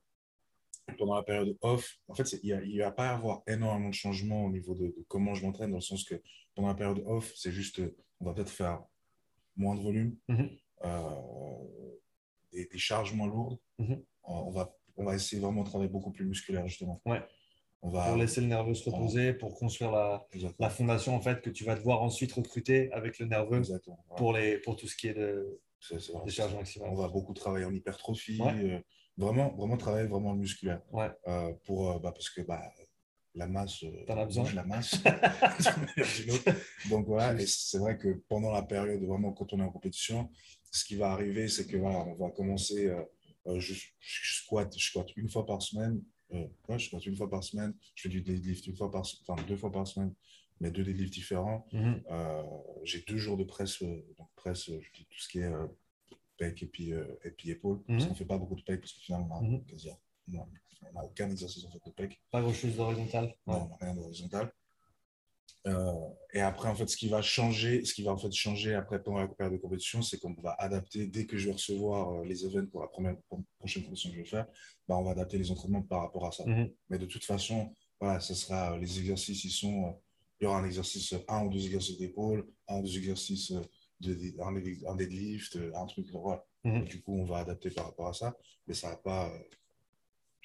pendant la période off, en fait, il ne va pas avoir énormément de changements au niveau de, comment je m'entraîne, dans le sens que pendant la période off, c'est juste, on va peut-être faire moins de volume, euh, des, charges moins lourdes. Mmh. On, va, on va essayer vraiment de travailler beaucoup plus musculaire, justement. Ouais. On va, pour laisser le nerveux se reposer, pour construire la, la, fondation en fait que tu vas devoir ensuite recruter avec le nerveux pour, les, pour tout ce qui est de, des charges maximales. On va beaucoup travailler en hypertrophie, euh, vraiment, vraiment travailler vraiment musculaire. Ouais. Euh, pour, euh, bah, parce que bah, la masse, T'en as besoin. la masse. Donc voilà, et c'est vrai que pendant la période, vraiment quand on est en compétition, ce qui va arriver, c'est que voilà, on va commencer, je, je, squatte, je squatte une fois par semaine, euh, je squatte une fois par semaine. Je fais du deadlift une fois par, enfin, deux fois par semaine, mais deux deadlifts différents. Mhm. Euh, j'ai deux jours de presse, euh, donc presse, je dis tout ce qui est pec et puis, et puis épaule. Parce qu'on ne fait pas beaucoup de pec parce que finalement, on n'a mhm. aucun exercice en fait de pec. Pas grand chose d'horizontal. Non, rien d'horizontal. Euh, et après, en fait, ce qui va changer, ce qui va en fait changer après pendant la période de compétition, c'est qu'on va adapter dès que je vais recevoir euh, les événements pour la première prochaine compétition que je vais faire, bah, on va adapter les entraînements par rapport à ça. Mhm. Mais de toute façon, voilà, ce sera euh, les exercices, ils sont, il y aura un exercice, un ou deux exercices d'épaule, un ou deux exercices de, un, deadlift, un truc, voilà. Mhm. Du coup, on va adapter par rapport à ça, mais ça va pas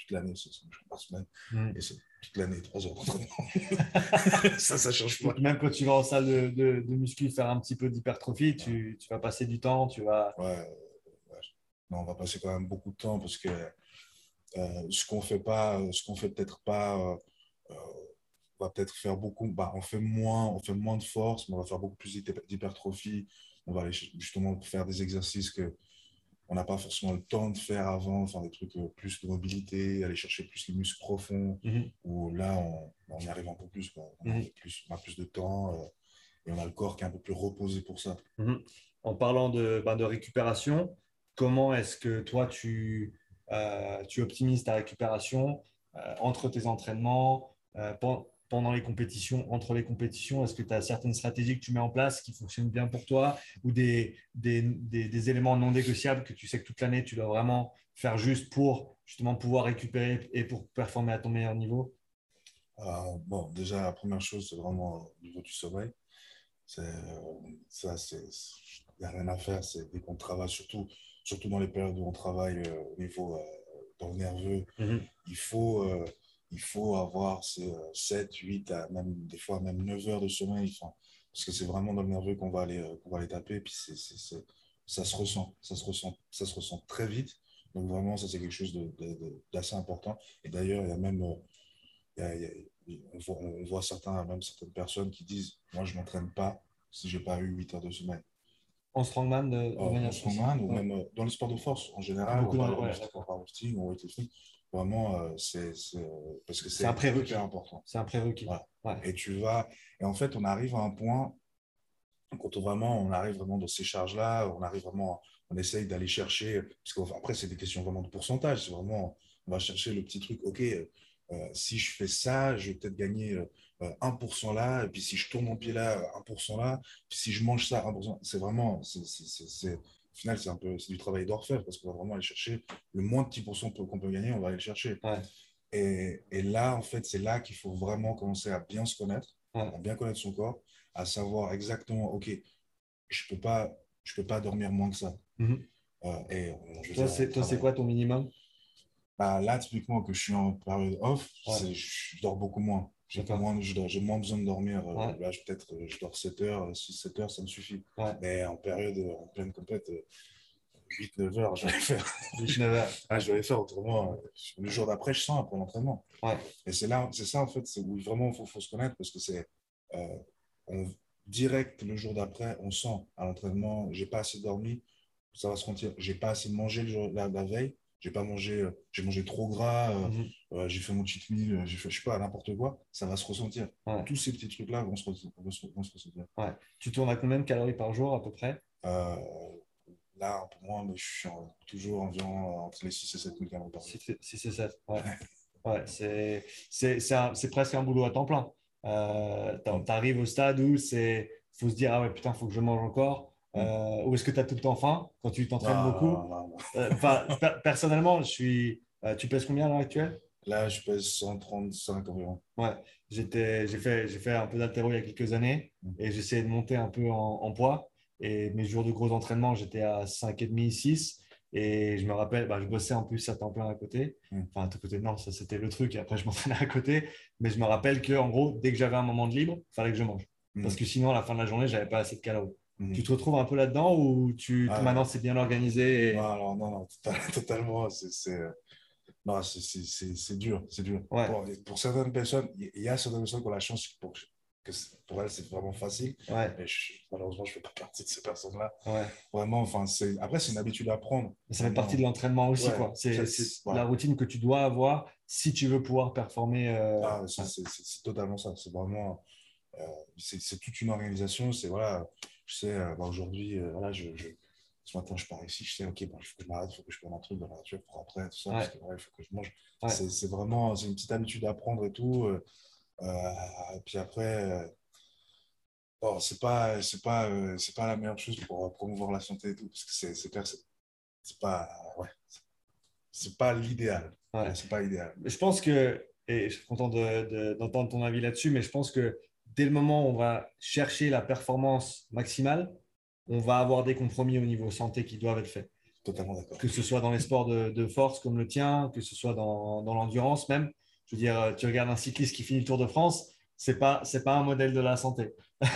toute l'année, c'est par semaine, mm. et c'est toute l'année, trois heures d'entraînement. ça, ça change pas. Même quand tu vas en salle de, de, muscu faire un petit peu d'hypertrophie, tu, tu, vas passer du temps, tu vas. Ouais, Non, on va passer quand même beaucoup de temps parce que euh, ce qu'on fait pas, ce qu'on fait peut-être pas, euh, euh, on va peut-être faire beaucoup. Bah, on fait moins, on fait moins de force, mais on va faire beaucoup plus d'hypertrophie. On va aller justement faire des exercices que on n'a pas forcément le temps de faire avant, enfin des trucs euh, plus de mobilité, aller chercher plus les muscles profonds, mhm. où là, on, y arrive un peu plus, On, a mhm. plus on, a plus de temps euh, et on a le corps qui est un peu plus reposé pour ça. Mhm. En parlant de, ben, de récupération, comment est-ce que toi, tu, euh, tu optimises ta récupération entre tes entraînements pendant les compétitions, entre les compétitions? Est-ce que tu as certaines stratégies que tu mets en place qui fonctionnent bien pour toi ou des, des, des, éléments non négociables que tu sais que toute l'année, tu dois vraiment faire juste pour justement pouvoir récupérer et pour performer à ton meilleur niveau? Euh, Bon, déjà, la première chose, c'est vraiment au niveau du sommeil. Ça, c'est il n'y a rien à faire. C'est dès qu'on travaille, surtout, surtout dans les périodes où on travaille euh, au niveau euh, dans le nerveux, mm-hmm. il faut il faut avoir ces 7, 8, même, des fois même 9 heures de sommeil. parce que c'est vraiment dans le nerveux qu'on va, aller, euh, va aller taper. Et puis c'est, ça se ressent. Ça se ressent, ça se ressent très vite. Donc vraiment, ça c'est quelque chose d'assez important. Et d'ailleurs, il y a même... on, voit, certains, même certaines personnes qui disent Moi, je ne m'entraîne pas si je n'ai pas eu 8 heures de sommeil. En strongman, de, en strongman ou même euh, dans le sport de force en général, on parle de powerlifting ou weightlifting. Vraiment, euh, c'est parce que c'est un prérequis important. C'est un prérequis. Et tu vas, et en fait, on arrive à un point quand on vraiment, on arrive vraiment dans ces charges-là, on arrive vraiment, on essaye d'aller chercher, parce qu'après, c'est des questions vraiment de pourcentage. C'est vraiment, on va chercher le petit truc. Ok, euh, si je fais ça, je vais peut-être gagner 1% euh, là, et puis si je tourne mon pied là, 1% là, puis si je mange ça, 1%. C'est vraiment, c'est au final, c'est un peu du travail d'orfèvre parce qu'on va vraiment aller chercher le moins de 10% qu'on peut gagner, on va aller le chercher. Et, et, là, en fait, c'est là qu'il faut vraiment commencer à bien se connaître, à bien connaître son corps, à savoir exactement, OK, je ne peux, pas, je peux pas dormir moins que ça. Euh, et, toi, c'est quoi ton minimum? Bah, Là, typiquement, que je suis en période off, je dors beaucoup moins. J'ai moins, moins, besoin de dormir. Euh, là, peut-être, euh, je dors 7 heures, 6-7 heures, ça me suffit. Mais en période, en pleine complète, 8-9 heures, je vais faire. 8-9 heures. ah, je vais faire autrement. Le jour d'après, je sens après l'entraînement. Et c'est là, c'est ça, en fait, c'est où vraiment il faut, faut, se connaître parce que c'est euh, direct le jour d'après, on sent à l'entraînement, j'ai pas assez dormi. ça va se sentir. J'ai pas assez mangé le, la, la veille. J'ai pas mangé, euh, j'ai mangé trop gras, euh, Mhm. euh, j'ai fait mon cheat meal, j'ai fait, je sais pas, n'importe quoi. Ça va se ressentir. Ouais. Tous ces petits trucs-là vont se, re- vont se- vont se ressentir. Tu tournes à combien de calories par jour à peu près? Euh, là, un peu moins, mais je suis en- toujours environ entre les 6 et 7 000 calories par jour. 6 et 7. Ouais. Ouais, c'est c'est- c'est un- c'est presque un boulot à temps plein. Euh, tu arrives au stade où c'est faut se dire ah ouais putain faut que je mange encore Euh, ou est-ce que tu as tout le temps faim quand tu t'entraînes beaucoup non. Euh, per- personnellement je suis euh, tu pèses combien à l'heure actuelle? Là, je pèse 135 environ. Ouais, j'étais, j'ai fait, j'ai fait un peu d'haltéro il y a quelques années Mm. et j'essayais de monter un peu en, en poids. Et mes jours de gros entraînement, j'étais à 5,5, 6. Et je me rappelle, bah, je bossais en plus à temps plein à côté. Mm. Enfin, à côté, non, ça c'était le truc. Et après, je m'entraînais à côté. Mais je me rappelle que, en gros, dès que j'avais un moment de libre, il fallait que je mange. Mm. Parce que sinon, à la fin de la journée, j'avais pas assez de calories. Mhm. Tu te retrouves un peu là-dedans ou tu, Ah, maintenant c'est bien organisé et- Non, alors, non, non, totalement. C'est, euh, non, c'est, c'est, dur, c'est dur. Ouais. Pour, pour certaines personnes, il y a certaines personnes qui ont la chance pour, que pour elles, c'est vraiment facile. Ouais, Mais je- malheureusement, je ne fais pas partie de ces personnes-là. ouais. Vraiment, enfin, après, c'est une habitude à prendre. Mais Ça fait partie de l'entraînement aussi, quoi. C'est la routine que tu dois avoir si tu veux pouvoir performer. euh, Ah, c'est, totalement ça. C'est vraiment, euh, c'est toute une organisation. C'est voilà, je sais, euh, bah, aujourd'hui, euh, voilà, je, je- ce matin, je pars ici, je sais, ok, bah, il faut que je m'arrête, il faut que je prenne un truc dans la nature pour après, tout ça, Ouais. parce que ouais, il faut que je mange. Ouais. C'est, vraiment, c'est une petite habitude à prendre et tout. euh, euh, et puis après, bon, c'est pas, c'est pas, euh, c'est pas la meilleure chose pour promouvoir la santé et tout, parce que c'est, c'est c'est, pas, ouais, c'est- pas l'idéal. Ouais. C'est pas l'idéal. Je pense que, et je suis content de- de- d'entendre ton avis là-dessus, mais je pense que dès le moment où on va chercher la performance maximale, on va avoir des compromis au niveau santé qui doivent être faits. Totalement d'accord. Que ce soit dans les sports de, de force comme le tien, que ce soit dans, dans l'endurance même. Je veux dire, tu regardes un cycliste qui finit le Tour de France, c'est pas c'est pas un modèle de la santé.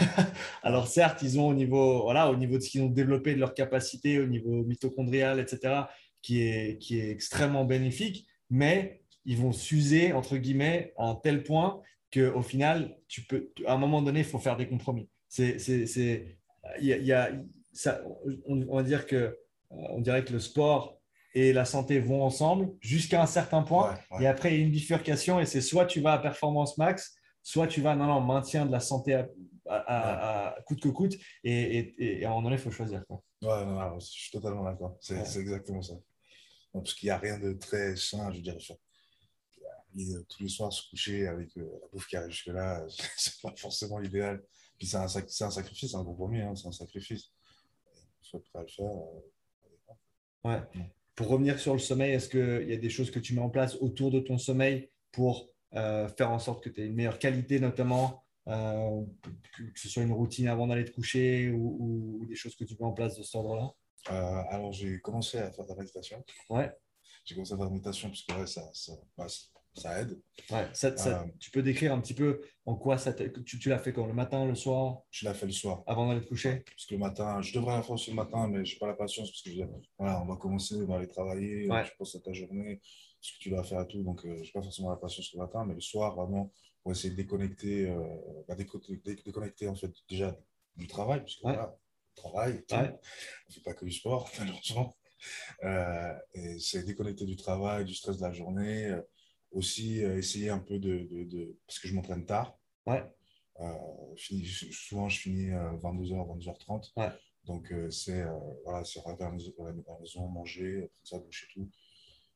Alors certes, ils ont au niveau voilà au niveau de ce qu'ils ont développé de leur capacité, au niveau mitochondrial, etc., qui est qui est extrêmement bénéfique, mais ils vont s'user entre guillemets à un tel point que au final, tu peux à un moment donné, il faut faire des compromis. C'est c'est c'est il y a, y a- ça, on, on va dire que euh, on dirait que le sport et la santé vont ensemble jusqu'à un certain point. Ouais, ouais. Et après, il y a une bifurcation et c'est soit tu vas à performance max, soit tu vas non, non, maintien de la santé à, à- à- à coûte que coûte. Et, et- et à un moment donné, il faut choisir. Quoi. Ouais, non, non, je suis totalement d'accord. C'est exactement ça. Parce qu'il n'y a rien de très sain, je veux dire. enfin, a- tous les soirs, se coucher avec euh, la bouffe qui arrive jusque-là, c'est pas forcément l'idéal. Puis c'est un, sac- un sacrifice, un compromis, hein, c'est un sacrifice. Il faut être prêt à le faire. euh, Ouais. Pour revenir sur le sommeil, est-ce qu'il y a des choses que tu mets en place autour de ton sommeil pour euh, faire en sorte que tu aies une meilleure qualité, notamment euh, que, que ce soit une routine avant d'aller te coucher ou, ou- ou des choses que tu mets en place de cet ordre-là? Euh, alors, j'ai commencé à faire de la méditation. Ouais. J'ai commencé à faire de la méditation parce que ouais, ça, ça, bah, ça- aide. Ouais, ça- ça- Euh, tu peux décrire un petit peu en quoi ça tu, tu l'as fait quand? Le matin, le soir, Je l'ai fait le soir. avant d'aller te coucher? Parce que le matin, je devrais la faire aussi le matin, mais je n'ai pas la patience parce que je, voilà, on va commencer, on va aller travailler, Ouais. tu penses à ta journée, ce que tu dois faire et tout. Donc, euh, je n'ai pas forcément la patience le matin, mais le soir, vraiment, pour essayer de déconnecter, euh, bah, déco- dé- déconnecter en fait déjà du travail, parce que Ouais. voilà, travail, tout. On ne fait pas que du sport, malheureusement. Euh, et c'est déconnecter du travail, du stress de la journée. euh, aussi, euh, essayer un peu de, de- de- Parce que je m'entraîne tard. Ouais. Euh, je finis- je- souvent, je finis euh, 22h, 22h30. Ouais. Donc, euh, c'est voilà, c'est arriver à la maison- manger, après ça, doucher tout,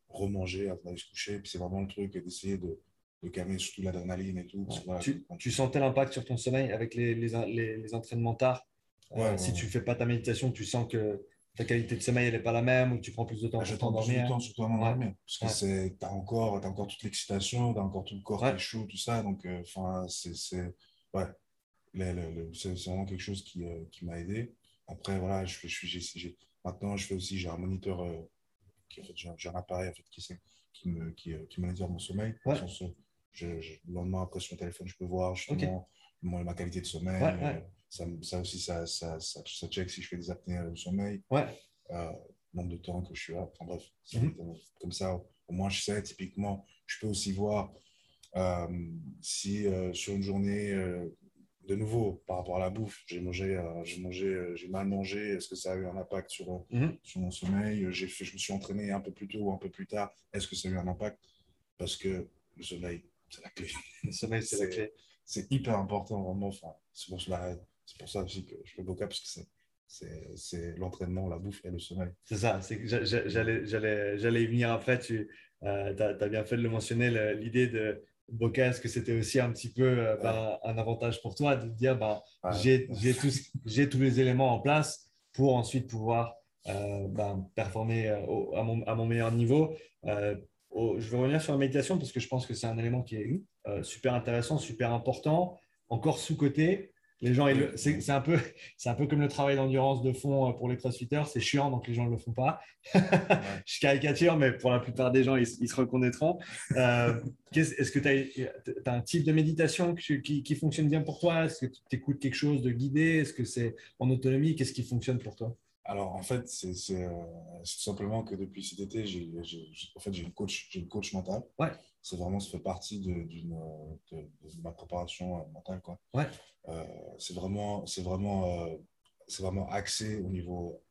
remanger avant d'aller se coucher. Puis c'est vraiment le truc d'essayer de, de calmer surtout l'adrénaline et tout. parce que, voilà, tu, tu sentais l'impact sur ton sommeil avec les, les, les- les entraînements tard? Euh, Ouais, ouais, Si ouais. tu ne fais pas ta méditation, tu sens que ta qualité de sommeil n'est pas la même ou tu prends plus de temps Bah, je pour prends plus de t'endormir. temps surtout à m'endormir. Parce que Ouais. c'est, t'as encore, toute l'excitation, t'as encore tout le corps Ouais. qui est chaud, tout ça. Donc, euh, enfin, c'est, c'est, ouais, c'est vraiment quelque chose qui, euh, qui m'a aidé. Après, voilà, je je, j'ai- maintenant, je fais aussi, j'ai un moniteur, euh, qui, en fait, j'ai, un- appareil en fait, qui, me, qui, euh, qui mon sommeil. Ouais. Je- je- le lendemain, après, sur mon téléphone, je peux voir justement mon- ma qualité de sommeil. Ça, ça aussi, ça, ça, ça, ça check si je fais des apnées au sommeil Ouais. euh, nombre de temps que je suis là. Enfin bref, Mhm. comme ça, au moins je sais, typiquement, je peux aussi voir euh, si euh, sur une journée, de nouveau, par rapport à la bouffe, j'ai mangé, j'ai mangé, j'ai mal mangé. Est-ce que ça a eu un impact sur, Mhm. sur mon sommeil? J'ai fait, je me suis entraîné un peu plus tôt ou un peu plus tard. Est-ce que ça a eu un impact? Parce que le sommeil, c'est la clé. Le sommeil, c'est la clé. C'est hyper important, vraiment. Enfin, c'est pour cela, c'est pour ça aussi que je fais Boca, parce que c'est, l'entraînement, la bouffe et le sommeil. C'est ça, c'est que j'allais, y venir après. Tu as, bien fait de le mentionner, l'idée de Boca, est-ce que c'était aussi un petit peu euh, ben, un avantage pour toi de te dire ben, Ouais. j'ai, tous, les éléments en place pour ensuite pouvoir euh, ben, performer euh, au- à, mon, à mon meilleur niveau. Euh, au- je vais revenir sur la méditation parce que je pense que c'est un élément qui est euh, super intéressant, super important, encore sous-côté. Les gens, c'est, un peu, c'est un peu comme le travail d'endurance de fond euh, pour les crossfitters. C'est chiant, donc les gens ne le font pas. je caricature, mais pour la plupart des gens, ils, ils se reconnaîtront. Euh, est-ce que tu as, un type de méditation qui, qui- qui fonctionne bien pour toi? Est-ce que tu écoutes quelque chose de guidé? Est-ce que c'est en autonomie? Qu'est-ce qui fonctionne pour toi? Alors, en fait, c'est euh, c'est simplement que depuis cet été, j'ai en fait, une coach, une coach mentale. Ouais. C'est vraiment, ça fait partie de, d'une, de, de ma préparation euh, mentale. Quoi. Ouais. Euh, c'est vraiment, c'est vraiment, euh, c'est vraiment axé au niveau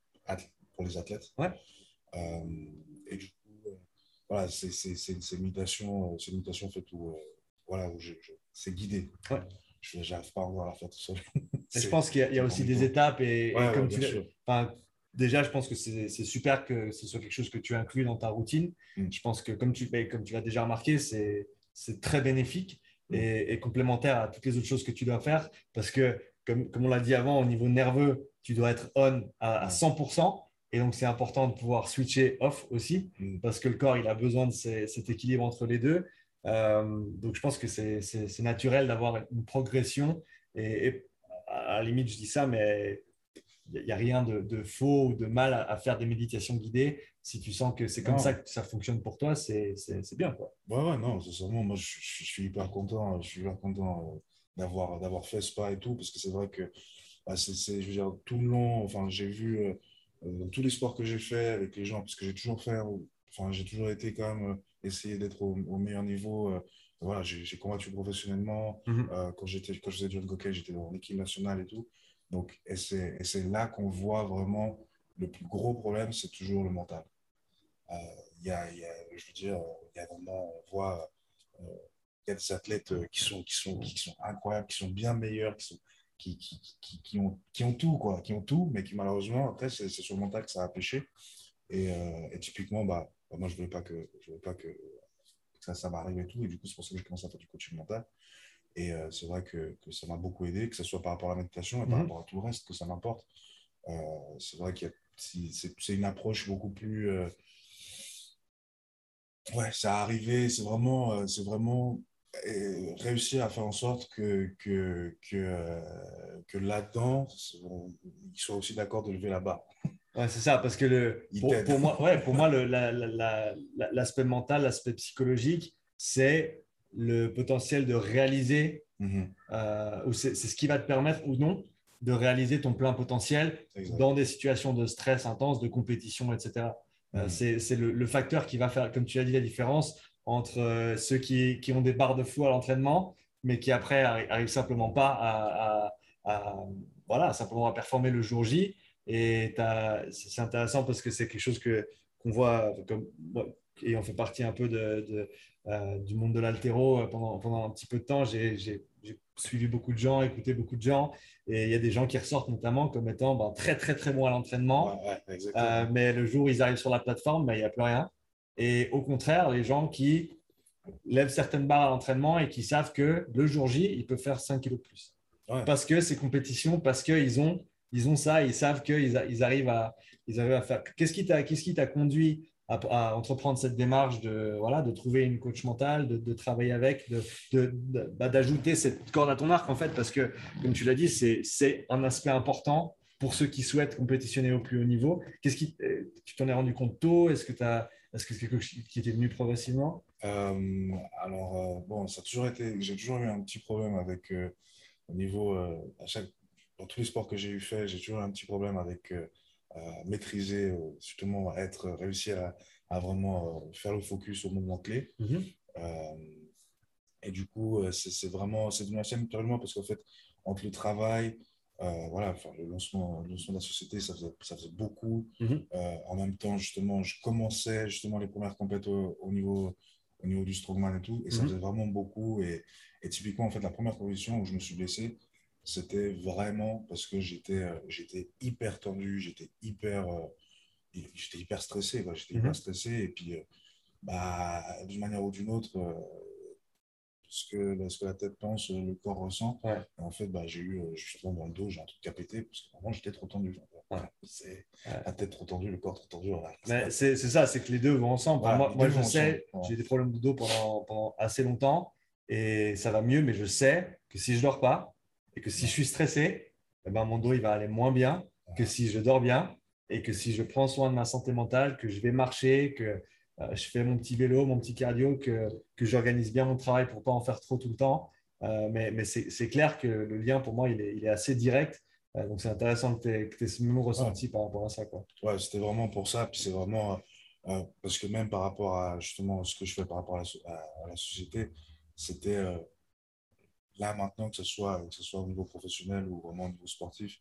pour les athlètes. Ouais. Euh, et du coup, voilà, c'est une faite où, voilà, c'est guidé. Ouais. Je n'arrive pas encore à la faire tout seul. Je pense qu'il y a, y aussi des étapes et, Ouais, ouais, comme bien tu l'as- déjà, je pense que c'est super que ce soit quelque chose que tu inclus dans ta routine. Mm. Je pense que, comme tu, mais comme tu l'as déjà remarqué, c'est très bénéfique Mm. et, et complémentaire à toutes les autres choses que tu dois faire. Parce que, comme, comme on l'a dit avant, au niveau nerveux, tu dois être on à, à Ouais. 100%. Et donc, c'est important de pouvoir switcher off aussi, Mm. parce que le corps, il a besoin de ces- cet équilibre entre les deux. Euh, donc, je pense que c'est naturel d'avoir une progression. Et, et à la limite, je dis ça, mais il n'y a rien de, de faux ou de mal à, à faire des méditations guidées. Si tu sens que c'est comme Non. ça que ça fonctionne pour toi, c'est bien. Quoi. Ouais, ouais, non, sincèrement, moi, je, suis hyper content, je suis hyper content euh, d'avoir, d'avoir fait ce pas et tout, parce que c'est vrai que, bah, c'est, je veux dire, tout le long, enfin, j'ai vu, euh, dans tous les sports que j'ai fait avec les gens, parce que j'ai toujours fait, enfin, j'ai toujours été quand même, essayer d'être au, au meilleur niveau, euh, voilà, j'ai, combattu professionnellement, Mhm. euh, quand quand je faisais du hockey, j'étais en équipe nationale et tout, donc, et c'est, là qu'on voit vraiment le plus gros problème, c'est toujours le mental. Euh, il y a, y a, je veux dire, il y a vraiment, on voit, euh, il y a des athlètes qui sont, qui sont, qui sont incroyables, qui sont bien meilleurs, qui, sont, qui, qui, qui, qui ont, qui ont tout, quoi, qui ont tout, mais qui malheureusement, après, c'est sur le mental que ça a pêché. Et, euh, et typiquement, bah, moi, je ne voulais pas que, je voulais pas que, que ça, ça m'arrive et tout. Et du coup, c'est pour ça que j'ai commencé à faire du coaching mental. Et euh, c'est vrai que, que ça m'a beaucoup aidé, que ce soit par rapport à la méditation et par Mhm. rapport à tout le reste, que ça m'importe. Euh, c'est vrai si- c'est c'est une approche beaucoup plus. euh, Ouais, ça a arrivé, c'est vraiment, euh, c'est vraiment réussir à faire en sorte que, que, que, que là-dedans, on- ils soient aussi d'accord de lever la barre. Ouais, c'est ça, parce que le, pour, moi, ouais, pour moi le- la- la- la- l'aspect mental, l'aspect psychologique, c'est le potentiel de réaliser, Mhm, euh, ou c'est c'est ce qui va te permettre ou non de réaliser ton plein potentiel dans des situations de stress intense, de compétition, etc. Euh, Mhm. c'est c'est le, le facteur qui va faire, comme tu as dit, la différence entre euh, ceux qui, qui ont des barres de fou à l'entraînement, mais qui après arri- arrivent simplement pas à, à- à- voilà, simplement à performer le jour J. Et c'est intéressant parce que c'est quelque chose que qu'on voit, comme, moi, ayant fait partie un peu de, de, euh, du monde de l'altéro euh, pendant, pendant un petit peu de temps, j'ai suivi beaucoup de gens, écouté beaucoup de gens, et il y a des gens qui ressortent notamment comme étant ben, très très très bons à l'entraînement, Ouais, ouais, exactement. euh, mais le jour où ils arrivent sur la plateforme, ben, il n'y a plus rien. Et au contraire, les gens qui lèvent certaines barres à l'entraînement et qui savent que le jour J, ils peuvent faire 5 kilos de plus. Ouais. Parce que c'est compétition, parce qu'ils ont, ils ont ça, ils savent qu'ils ils arrivent, à, ils arrivent à faire. Qu'est-ce qui t'a t'a conduit à, entreprendre cette démarche de, voilà, de trouver une coach mentale, de, travailler avec, de- de- de- bah, d'ajouter cette corde à ton arc, en fait, parce que, comme tu l'as dit, c'est un aspect important pour ceux qui souhaitent compétitionner au plus haut niveau. Qu'est-ce qui, euh, tu t'en es rendu compte tôt? Est-ce que tu est-ce que c'est quelque chose qui était venu progressivement? Euh, alors, euh, bon, ça a toujours été, j'ai toujours eu un petit problème avec, au niveau, à chaque, dans tous les sports que j'ai eu fait, j'ai toujours un petit problème avec euh, maîtriser, euh, justement, être, réussir à, à vraiment euh, faire le focus au moment clé. Euh, et du coup, c'est vraiment, c'est devenu assez naturellement parce qu'en fait, entre le travail, euh, voilà, enfin, le, lancement, le lancement de la société, ça faisait, ça faisait beaucoup. Mhm. Euh, en même temps, justement, je commençais justement les premières compétitions au, niveau, au niveau du strongman et tout, et ça Mhm. faisait vraiment beaucoup. Et, et typiquement, en fait, la première compétition où je me suis blessé, c'était vraiment parce que j'étais euh, j'étais hyper tendu, j'étais hyper, euh, j'étais hyper stressé. J'étais Mhm. hyper stressé, et puis, euh, bah, d'une manière ou d'une autre, ce que, ce que la tête pense, le corps ressent. Ouais. Et en fait, bah, j'ai eu justement dans le dos, j'ai un truc qui a pété parce que vraiment j'étais trop tendu. Ouais. C'est Ouais. la tête trop tendue, le corps trop tendu. voilà. C'est ça, c'est que les deux vont ensemble. Enfin, moi, moi, je sais, j'ai des problèmes de dos pendant, pendant assez longtemps et ça va mieux, mais je sais que si je dors pas et que si je suis stressé, eh ben, mon dos il va aller moins bien que si je dors bien et que si je prends soin de ma santé mentale, que je vais marcher, que euh, je fais mon petit vélo, mon petit cardio, que, que j'organise bien mon travail pour pas en faire trop tout le temps. Euh, mais mais c'est clair que le lien pour moi il est, il est assez direct. Euh, donc c'est intéressant que tu aies, ce même ressenti par rapport à ça. Quoi. Ouais, c'était vraiment pour ça. Puis c'est vraiment euh, parce que même par rapport à justement ce que je fais par rapport à la, so- à- à la société, c'était là maintenant que ce soit que ce soit au niveau professionnel ou vraiment au niveau sportif,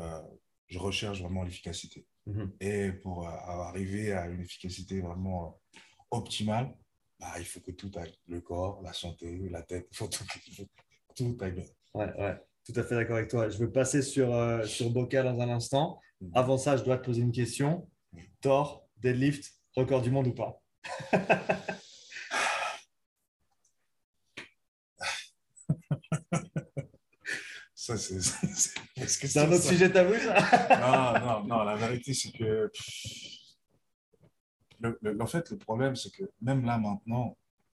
euh, je recherche vraiment l'efficacité. Mhm. Et pour euh, arriver à une efficacité vraiment euh, optimale, bah, il faut que tout aille. Le corps, la santé, la tête, il faut tout, tout aille bien. Ouais, ouais, tout à fait d'accord avec toi. Je veux passer sur, euh, sur Boca dans un instant. Mhm. Avant ça, je dois te poser une question. Thor, deadlift, record du monde ou pas? Ça, c'est. un autre ça. sujet tabou, ça Non, non, non, la vérité, c'est que. le- le- en fait, le problème, c'est que même là, maintenant,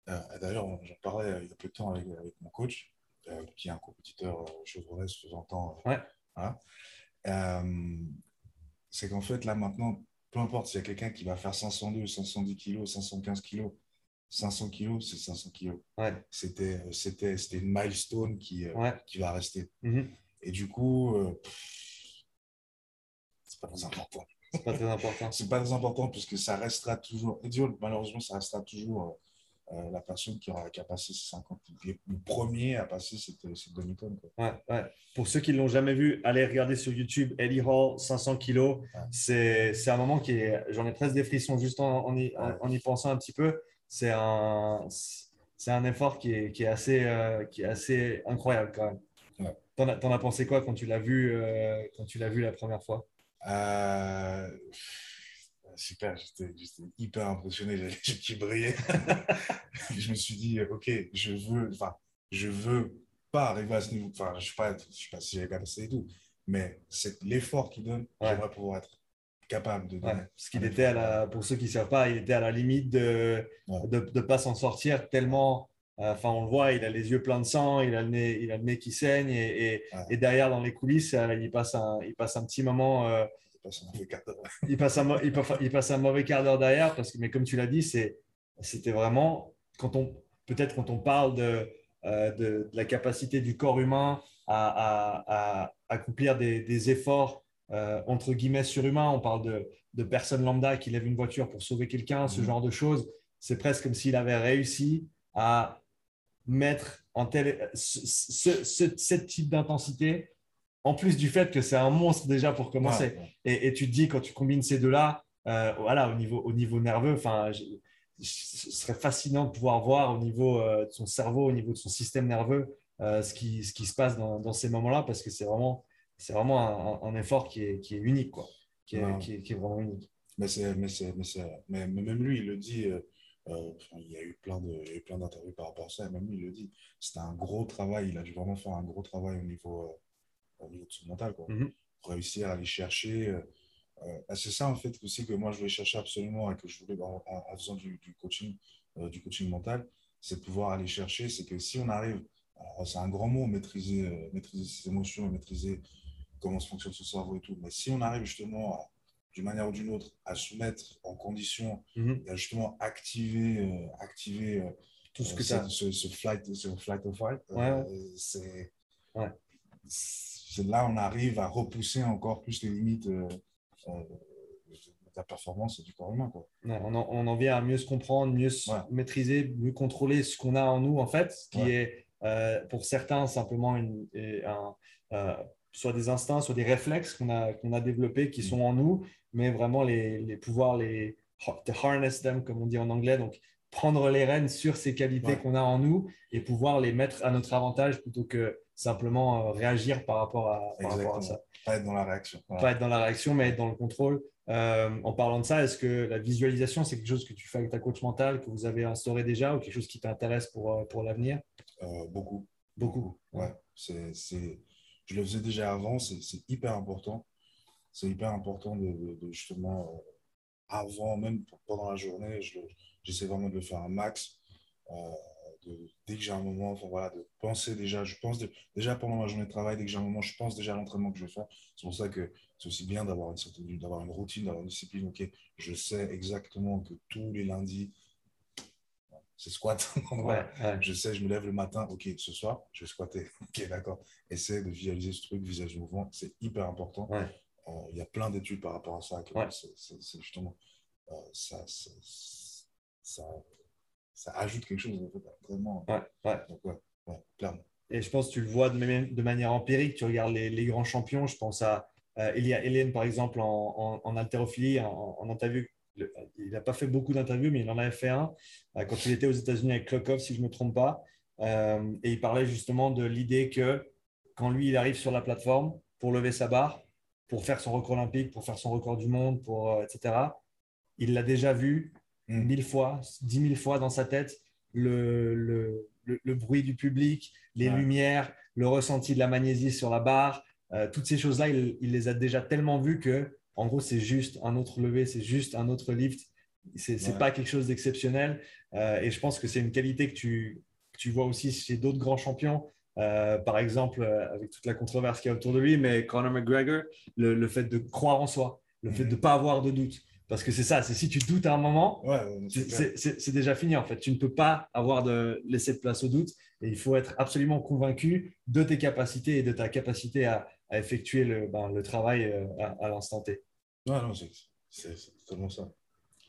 euh, d'ailleurs, j'en parlais il y a peu de temps avec, avec mon coach, euh, qui est un compétiteur euh, temps. euh, Ouais. voilà. Euh, c'est qu'en fait, là, maintenant, peu importe s'il y a quelqu'un qui va faire 502, 510 kilos, 515 kilos, 500 kilos, c'est 500 kilos. Ouais, C'était, c'était, c'était une milestone qui, euh, ouais. qui va rester. Mhm. Et du coup, euh, c'est pas très important. C'est pas très important. C'est pas très important puisque ça restera toujours. Dieu, malheureusement, ça restera toujours euh, euh, la personne qui, aura, qui a passé ces 50. Le premier à passer cette, cette demi-tonne. Ouais, ouais. Pour ceux qui ne l'ont jamais vu, allez regarder sur YouTube Eddie Hall, 500 kilos. Ouais. C'est c'est un moment qui est. J'en ai presque des frissons juste en, en y, en- en y pensant un petit peu. C'est un, c'est un effort qui est, qui est, assez, euh, qui est assez incroyable quand même. Ouais. T'en as, t'en as pensé quoi quand tu l'as vu, euh, quand tu l'as vu la première fois? Euh, super, j'étais j'étais hyper impressionné, j'avais les yeux qui brillaient. je me suis dit, ok, je veux, enfin, je veux pas arriver à ce niveau. Enfin, je ne sais pas, je sais pas si j'ai capacité et tout, mais c'est l'effort qu'il donne, Ouais. j'aimerais pouvoir être capable de Ouais, parce qu'il un était à la, pour ceux qui ne savent pas, il était à la limite de Ouais. ne de, de pas s'en sortir tellement. euh, Enfin, on le voit, il a les yeux pleins de sang, il a le nez, il a le nez qui saigne, et, et, Ouais. et derrière, dans les coulisses, euh, il passe un, il passe un petit moment, euh, C'est pas ça, on fait quart il, passe un, il, passe, il passe un mauvais quart d'heure derrière, parce que, mais comme tu l'as dit, c'est, c'était vraiment, quand on, peut-être quand on parle de, euh, de, de la capacité du corps humain à, à- à accomplir des, des efforts euh, entre guillemets surhumains, on parle de, de personnes lambda qui lèvent une voiture pour sauver quelqu'un, ce Mhm. genre de choses, c'est presque comme s'il avait réussi à mettre en tel, ce, ce- ce- ce type d'intensité, en plus du fait que c'est un monstre déjà pour commencer. Ouais, ouais. Et, et tu te dis, quand tu combines ces deux-là, euh, voilà, au niveau, au niveau nerveux, enfin, ce serait fascinant de pouvoir voir au niveau euh, de son cerveau, au niveau de son système nerveux, euh, ce, qui, ce qui se passe dans, dans ces moments-là, parce que c'est vraiment, c'est vraiment un, un effort qui est, qui est unique, quoi, qui est, Ouais. qui est- qui est vraiment unique. Mais, c'est, mais, c'est, mais, c'est, mais, même lui, il le dit. euh, euh, il y a eu plein, d'interviews par rapport à ça. Et même lui, il le dit. C'était un gros travail. Il a dû vraiment faire un gros travail au niveau, euh, au niveau de son mental. Quoi. Pour réussir à aller chercher. euh, euh, c'est ça, en fait, aussi que moi, je voulais chercher absolument et que je voulais, en, en- faisant du, du coaching, euh, du coaching mental, c'est de pouvoir aller chercher. C'est que si on arrive, c'est un grand mot, maîtriser, maîtriser ses émotions et maîtriser comment se fonctionne son cerveau et tout. Mais si on arrive justement d'une manière ou d'une autre, à se mettre en condition Mhm. et à justement activer, euh, activer euh, Tout ce euh, que as. ce, ce flight, ce flight or fight. Ouais, c'est, Ouais. là on arrive à repousser encore plus les limites de la performance du corps humain. Quoi. Ouais, on, en, on en vient à mieux se comprendre, mieux se maîtriser, mieux contrôler ce qu'on a en nous, en fait, ce qui est pour certains, simplement soit des instincts, soit des réflexes qu'on a, qu'on a développés qui sont en nous, mais vraiment les, les pouvoir les harness them, comme on dit en anglais, donc prendre les rênes sur ces qualités qu'on a en nous et pouvoir les mettre à notre avantage plutôt que simplement euh, réagir par rapport, à, ça. Pas être dans la réaction. Pas être dans la réaction, mais être dans le contrôle. Euh, en parlant de ça, est-ce que la visualisation, c'est quelque chose que tu fais avec ta coach mentale, que vous avez instauré déjà ou quelque chose qui t'intéresse pour, euh, pour l'avenir? Beaucoup. Beaucoup. Ouais. C'est, Je le faisais déjà avant, c'est, hyper important. C'est hyper important de, justement, avant, même pendant la journée, je, j'essaie vraiment de le faire un max. Euh, dès que j'ai un moment, voilà, de penser déjà, je pense déjà pendant ma journée de travail, dès que j'ai un moment, je pense déjà à l'entraînement que je vais faire. C'est pour ça que c'est aussi bien d'avoir une, une routine, d'avoir une discipline. Ok, je sais exactement que tous les lundis, c'est squat. Je sais, je me lève le matin, ok, ce soir, je vais squatter. Ok, d'accord. Essaie de visualiser ce truc, visage mouvement, c'est hyper important. Euh, il y a plein d'études par rapport à ça. C'est justement euh, ça, ça, ça ajoute quelque chose, vraiment. Ouais, ouais. clairement. Et je pense que tu le vois de, manière empirique, tu regardes les, grands champions, je pense à euh, Elia Hélène, par exemple, en, en, haltérophilie, en, interview. Il n'a pas fait beaucoup d'interviews, mais il en avait fait un euh, quand il était aux États-Unis avec Klokov, si je ne me trompe pas. Euh, et il parlait justement de l'idée que quand lui, il arrive sur la plateforme pour lever sa barre, pour faire son record olympique, pour faire son record du monde, pour, etc., il l'a déjà vu Mm. mille fois, dix mille fois dans sa tête le, le, le, bruit du public, les lumières, le ressenti de la magnésie sur la barre. Euh, toutes ces choses-là, il, il, les a déjà tellement vues que, en gros, c'est juste un autre levé, c'est juste un autre lift. C'est n'est pas quelque chose d'exceptionnel. Euh, et je pense que c'est une qualité que tu, tu vois aussi chez d'autres grands champions. Euh, par exemple, avec toute la controverse qu'il y a autour de lui, mais Conor McGregor, le, le fait de croire en soi, le fait mm. de ne pas avoir de doute. Parce que c'est ça, c'est si tu doutes à un moment, c'est déjà fini en fait. Tu ne peux pas avoir de laisser de place au doute et il faut être absolument convaincu de tes capacités et de ta capacité à, effectuer le, ben, le, travail euh, à, l'instant T. Ouais, non, c'est totalement ça.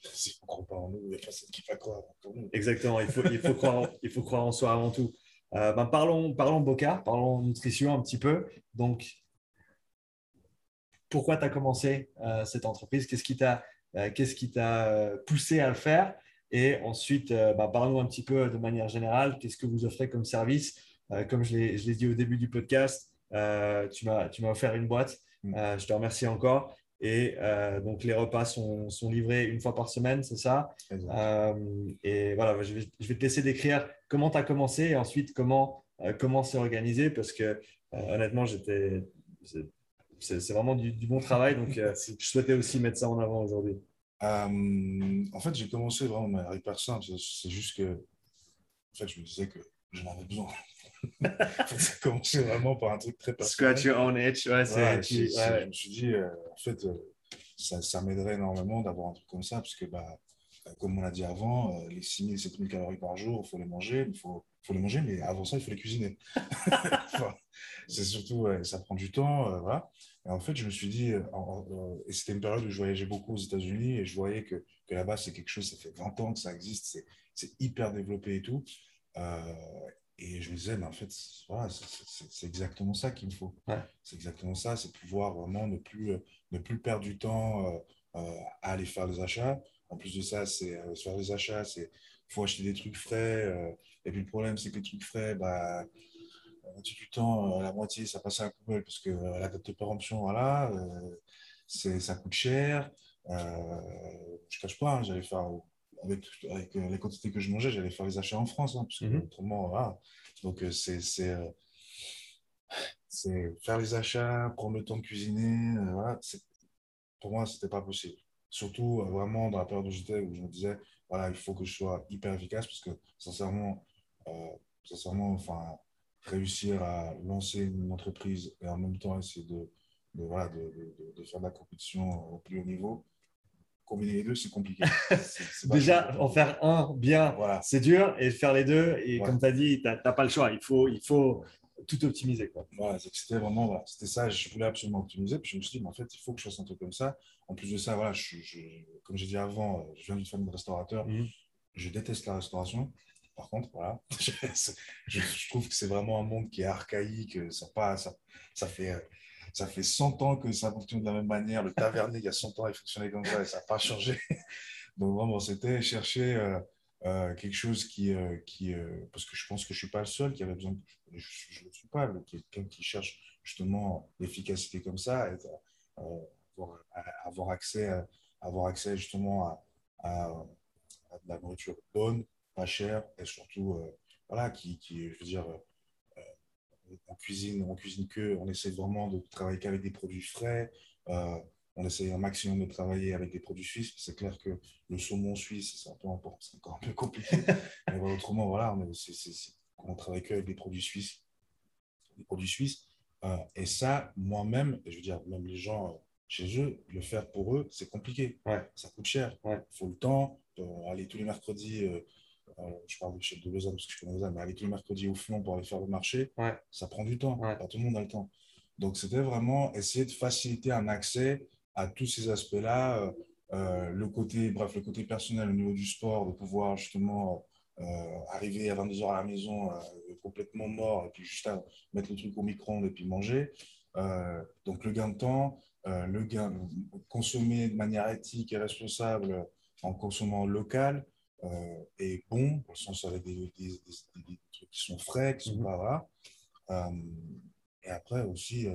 Si on ne croit pas en nous, il n'y a personne qui va croire en nous. Exactement, il faut, il faut, croire, il faut croire en soi avant tout. Euh, ben, parlons, parlons Boca, parlons nutrition un petit peu. Donc, pourquoi tu as commencé euh, cette entreprise? Qu'est-ce qui t'a euh, t'a euh, poussé à le faire? Et ensuite, euh, bah, parlons un petit peu de manière générale, qu'est-ce que vous offrez comme service? Comme je l'ai dit au début du podcast, tu m'as offert une boîte. Mm. je te remercie encore. Et donc, les repas sont, livrés une fois par semaine, c'est ça? Et voilà, je vais, te laisser décrire comment tu as commencé et ensuite comment comment c'est organisé parce que honnêtement, j'étais c'est vraiment du, bon travail. Donc, euh, je souhaitais aussi mettre ça en avant aujourd'hui. Euh, en fait, j'ai commencé vraiment hyper simple. C'est juste que, en fait, je me disais que j'en avais besoin. ça a commencé vraiment par un truc très personnel. Scratch your own itch. Ouais, Je me suis dit, euh, en fait, ça, ça m'aiderait énormément d'avoir un truc comme ça, parce que, bah, comme on l'a dit avant, les 6000, 7000 calories par jour, il faut les manger, il faut, faut, les manger, mais avant ça, il faut les cuisiner. c'est surtout, ça prend du temps, voilà. Et en fait, je me suis dit, euh, et c'était une période où je voyageais beaucoup aux États-Unis et je voyais que, que là-bas, c'est quelque chose, ça fait 20 ans que ça existe, c'est hyper développé et tout. Euh, et je me disais, mais en fait, voilà, c'est exactement ça qu'il me faut. C'est exactement ça, c'est pouvoir vraiment ne plus, ne plus perdre du temps euh, à aller faire des achats. En plus de ça, c'est faire des achats, c'est faut acheter des trucs frais. et puis le problème, c'est que les trucs frais, bah, la moitié du temps, euh, la moitié, ça passe à la poubelle parce que euh, la date de péremption, voilà, euh, ça coûte cher. je ne cache pas, hein, j'allais faire, avec, avec les quantités que je mangeais, j'allais faire les achats en France, hein, parce que mhm. autrement, voilà. Donc, c'est c'est faire les achats, prendre le temps de cuisiner. voilà, pour moi, ce n'était pas possible. Surtout vraiment dans la période où j'étais, où je me disais, voilà, il faut que je sois hyper efficace parce que sincèrement, sincèrement enfin, réussir à lancer une entreprise et en même temps essayer de, de, voilà, de, de, faire de la compétition au plus haut niveau, combiner les deux, c'est compliqué. Déjà, en faire un bien, voilà. c'est dur, et faire les deux, et comme tu as dit, tu n'as pas le choix, il faut, il faut tout optimiser. Quoi. Voilà, c'était vraiment voilà, c'était ça, je voulais absolument optimiser, puis je me suis dit, mais en fait, il faut que je fasse un truc comme ça. En plus de ça, voilà, je, je, comme j'ai dit avant, je viens d'une famille de restaurateurs, mhm. je déteste la restauration. par contre, voilà. je, trouve que c'est vraiment un monde qui est archaïque. Ça, pas, ça, ça, fait, ça fait 100 ans que ça fonctionne de la même manière. Le tavernier, il y a 100 ans, il fonctionnait comme ça et ça n'a pas changé. Donc, vraiment, c'était chercher euh, euh, quelque chose qui. Euh, qui parce que je pense que je ne suis pas le seul qui avait besoin. Je ne le suis pas, quelqu'un qui cherche justement l'efficacité comme ça, avoir, accès, avoir accès justement à, de la nourriture bonne, pas cher et surtout, voilà, qui, je veux dire, on cuisine, on cuisine que, on essaie vraiment de travailler qu'avec des produits frais. Euh, on essaie un maximum de travailler avec des produits suisses. C'est clair que le saumon suisse, c'est encore un peu compliqué. Mais autrement, voilà, on, on travaille que avec des produits suisses. Des produits suisses. et ça, moi-même, je veux dire, même les gens chez eux, le faire pour eux, c'est compliqué. Ouais. Ça coûte cher. Il faut le temps. aller tous les mercredis euh, je parle de chef de Lausanne parce que je connais Lausanne, mais aller tous les mercredis au fond pour aller faire le marché, ça prend du temps. Pas tout le monde a le temps. Donc, c'était vraiment essayer de faciliter un accès à tous ces aspects-là. Euh, euh, le côté, bref, le côté personnel au niveau du sport, de pouvoir justement arriver à 22h à la maison complètement mort et puis juste à mettre le truc au micro-ondes et puis manger. donc, le gain de temps, le gain, consommer de manière éthique et responsable en consommant local, euh, et bon, dans le sens avec des, des, trucs qui sont frais, qui sont mhm. pas. Euh, et après aussi, euh,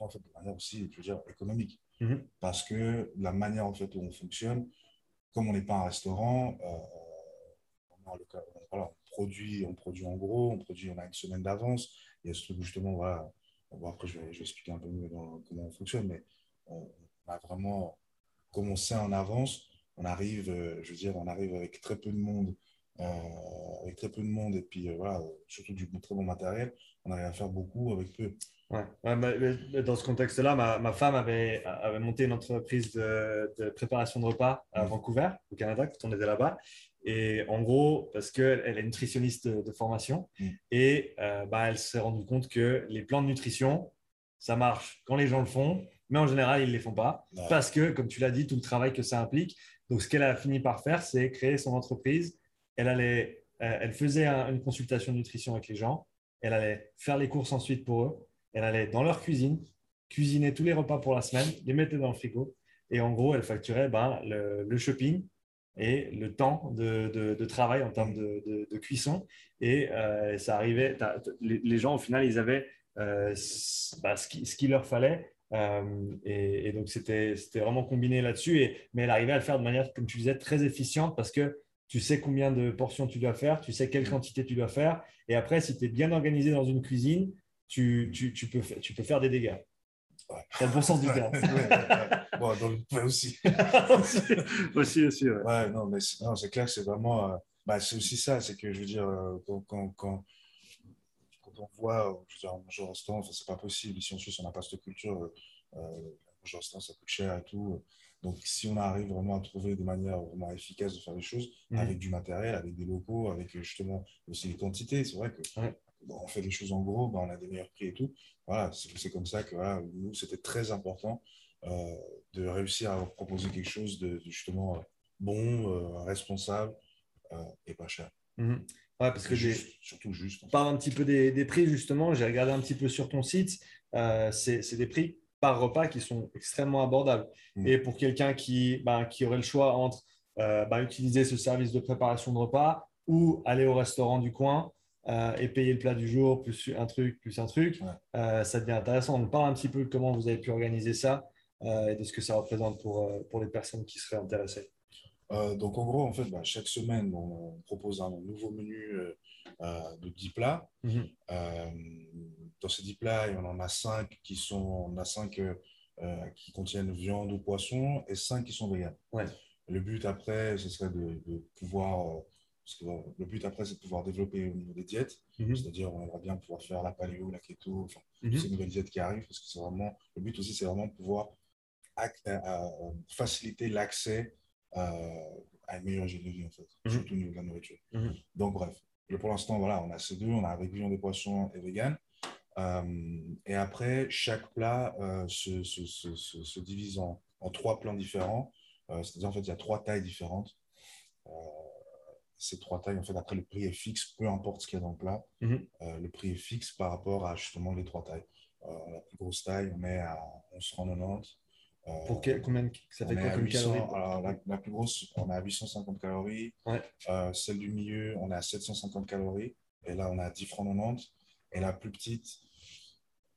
en fait, de manière aussi, je veux dire, économique. Mhm. Parce que la manière en fait où on fonctionne, comme on n'est pas un restaurant, on, voilà, on, produit, on produit en gros, on produit, on a une semaine d'avance. Il y a ce truc justement, voilà, bon, après je vais, je vais, expliquer un peu mieux comment on fonctionne, mais on, on a vraiment commencé en avance on arrive, euh, je veux dire, on arrive avec très peu de monde, euh, avec très peu de monde et puis euh, voilà, surtout du très bon matériel, on arrive à faire beaucoup avec peu. Ouais. dans ce contexte-là, ma, ma, femme avait, avait monté une entreprise de, préparation de repas à mmh. Vancouver, au Canada, quand on était là-bas. Et en gros, parce qu'elle elle est nutritionniste de, formation, mmh. et bah, elle s'est rendue compte que les plans de nutrition, ça marche quand les gens le font, mais en général, ils ne les font pas. Parce que, comme tu l'as dit, tout le travail que ça implique. Donc, ce qu'elle a fini par faire, c'est créer son entreprise. Elle, allait, euh, elle faisait une consultation de nutrition avec les gens. Elle allait faire les courses ensuite pour eux. Elle allait dans leur cuisine, cuisiner tous les repas pour la semaine, les mettre dans le frigo. Et en gros, elle facturait ben, le, shopping et le temps de, travail en termes de, cuisson. Et euh, ça arrivait, les, gens, au final, ils avaient euh, ben, ce qu'il leur fallait euh, et, donc, c'était vraiment combiné là-dessus. Mais elle arrivait à le faire de manière, comme tu disais, très efficiente parce que tu sais combien de portions tu dois faire, tu sais quelle quantité tu dois faire. Et après, si tu es bien organisé dans une cuisine, tu, tu, tu, peux, tu peux faire des dégâts. Ouais. Dans le bon sens du terme. bon, dans le aussi. aussi, aussi, ouais. ouais non, mais c'est clair, c'est vraiment. Euh, bah, c'est aussi ça, c'est que je veux dire, euh, quand, quand, quand on voit, je veux dire, au restaurant, c'est pas possible. Ici en Suisse, on n'a pas cette culture. Euh, euh au restaurant, ça coûte cher et tout. Donc, si on arrive vraiment à trouver des manières vraiment efficaces de faire les choses, mhm. avec du matériel, avec des locaux, avec justement aussi les quantités, c'est vrai que on fait des choses en gros, ben, on a des meilleurs prix et tout. Voilà, c'est comme ça que nous, c'était très important euh, de réussir à proposer quelque chose de, justement bon, euh, responsable et pas cher. Mhm. Ouais, parce que j'ai surtout juste. Parle un petit peu des, prix, justement. J'ai regardé un petit peu sur ton site. Euh, c'est des prix par repas qui sont extrêmement abordables. Mm. Et pour quelqu'un qui, ben, qui aurait le choix entre euh, ben, utiliser ce service de préparation de repas ou aller au restaurant du coin euh, et payer le plat du jour, plus un truc, plus un truc, ça devient intéressant. On parle un petit peu de comment vous avez pu organiser ça et de ce que ça représente pour, pour les personnes qui seraient intéressées. Euh, donc, en gros, en fait, bah, chaque semaine, on, propose un nouveau menu euh, euh, de 10 plats. Mhm. dans ces 10 plats, on en a 5 qui, sont, on a 5, qui contiennent viande ou poisson et 5 qui sont véganes. Le but après, ce serait de, pouvoir. le but après, c'est de pouvoir développer au niveau des diètes. Mhm. C'est-à-dire, on aimerait bien pouvoir faire la paléo, la keto, enfin, mhm. ces nouvelles diètes qui arrivent. Parce que c'est vraiment. Le but aussi, c'est vraiment de pouvoir faciliter l'accès à une meilleure hygiène de vie, en fait, mhm. surtout au niveau de la nourriture. Mhm. Donc, bref, pour l'instant, voilà, on a ces deux, on a avec viande des poissons et vegan. Euh, et après, chaque plat euh, se, se, se, se, divise en, en, trois plans différents. Euh, c'est-à-dire, en fait, il y a trois tailles différentes. ces trois tailles, en fait, après, le prix est fixe, peu importe ce qu'il y a dans le plat. Mhm. Le prix est fixe par rapport à justement les trois tailles. La plus grosse taille, on est à 11,90 euh, Pour quel, combien ça fait est quoi à comme 800 calories? alors, la, la plus grosse, on est à 850 calories. Ouais. Euh, celle du milieu, on est à 750 calories. Et là, on est à 10 francs 90. Et la plus petite,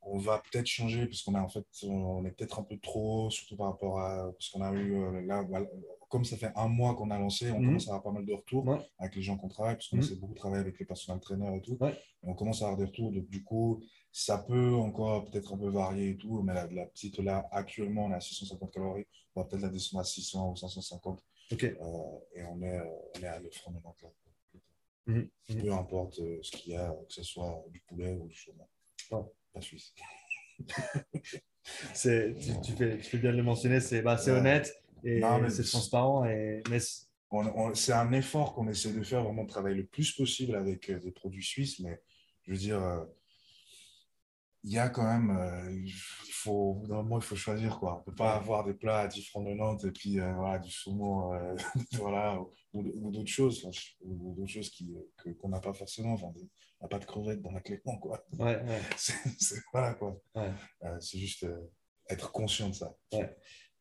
on va peut-être changer parce qu'on a en fait, on est peut-être un peu trop, surtout par rapport à parce qu'on a eu euh, là, voilà, comme ça fait un mois qu'on a lancé, on Mhm. commence à avoir pas mal de retours Ouais. avec les gens qu'on travaille, parce qu'on essaie beaucoup de travailler avec les personnels traîneurs et tout. Ouais. Et on commence à avoir des retours. Donc, du coup, ça peut encore peut-être un peu varier et tout, mais la, la petite là, actuellement, on est à 650 calories. On va peut-être la descendre à 600 ou 550. Ok. Euh, et on est, euh, on est à 9 francs 90 là. Mhm. Mhm. Peu importe euh, ce qu'il y a, que ce soit du poulet ou du saumon. Ouais. Pas suisse. C'est, tu, tu fais, tu fais bien de le mentionner, c'est bah, c'est Ouais. honnête et c'est transparent. Et, mais c'est- un effort qu'on essaie de faire, vraiment de travailler le plus possible avec euh, des produits suisses, mais je veux dire, euh, il y a quand même, euh, il faut, moment, il faut choisir quoi. On ne peut pas avoir des plats à 10 francs de Nantes et puis euh, voilà, du saumon, euh, voilà, ou, ou d'autres choses, enfin, ou, d'autres choses qui, que- qu'on n'a pas forcément. Enfin, on n'a pas de crevettes dans la Clément, quoi. ouais, ouais, C'est, voilà quoi. ouais. C'est juste être conscient de ça.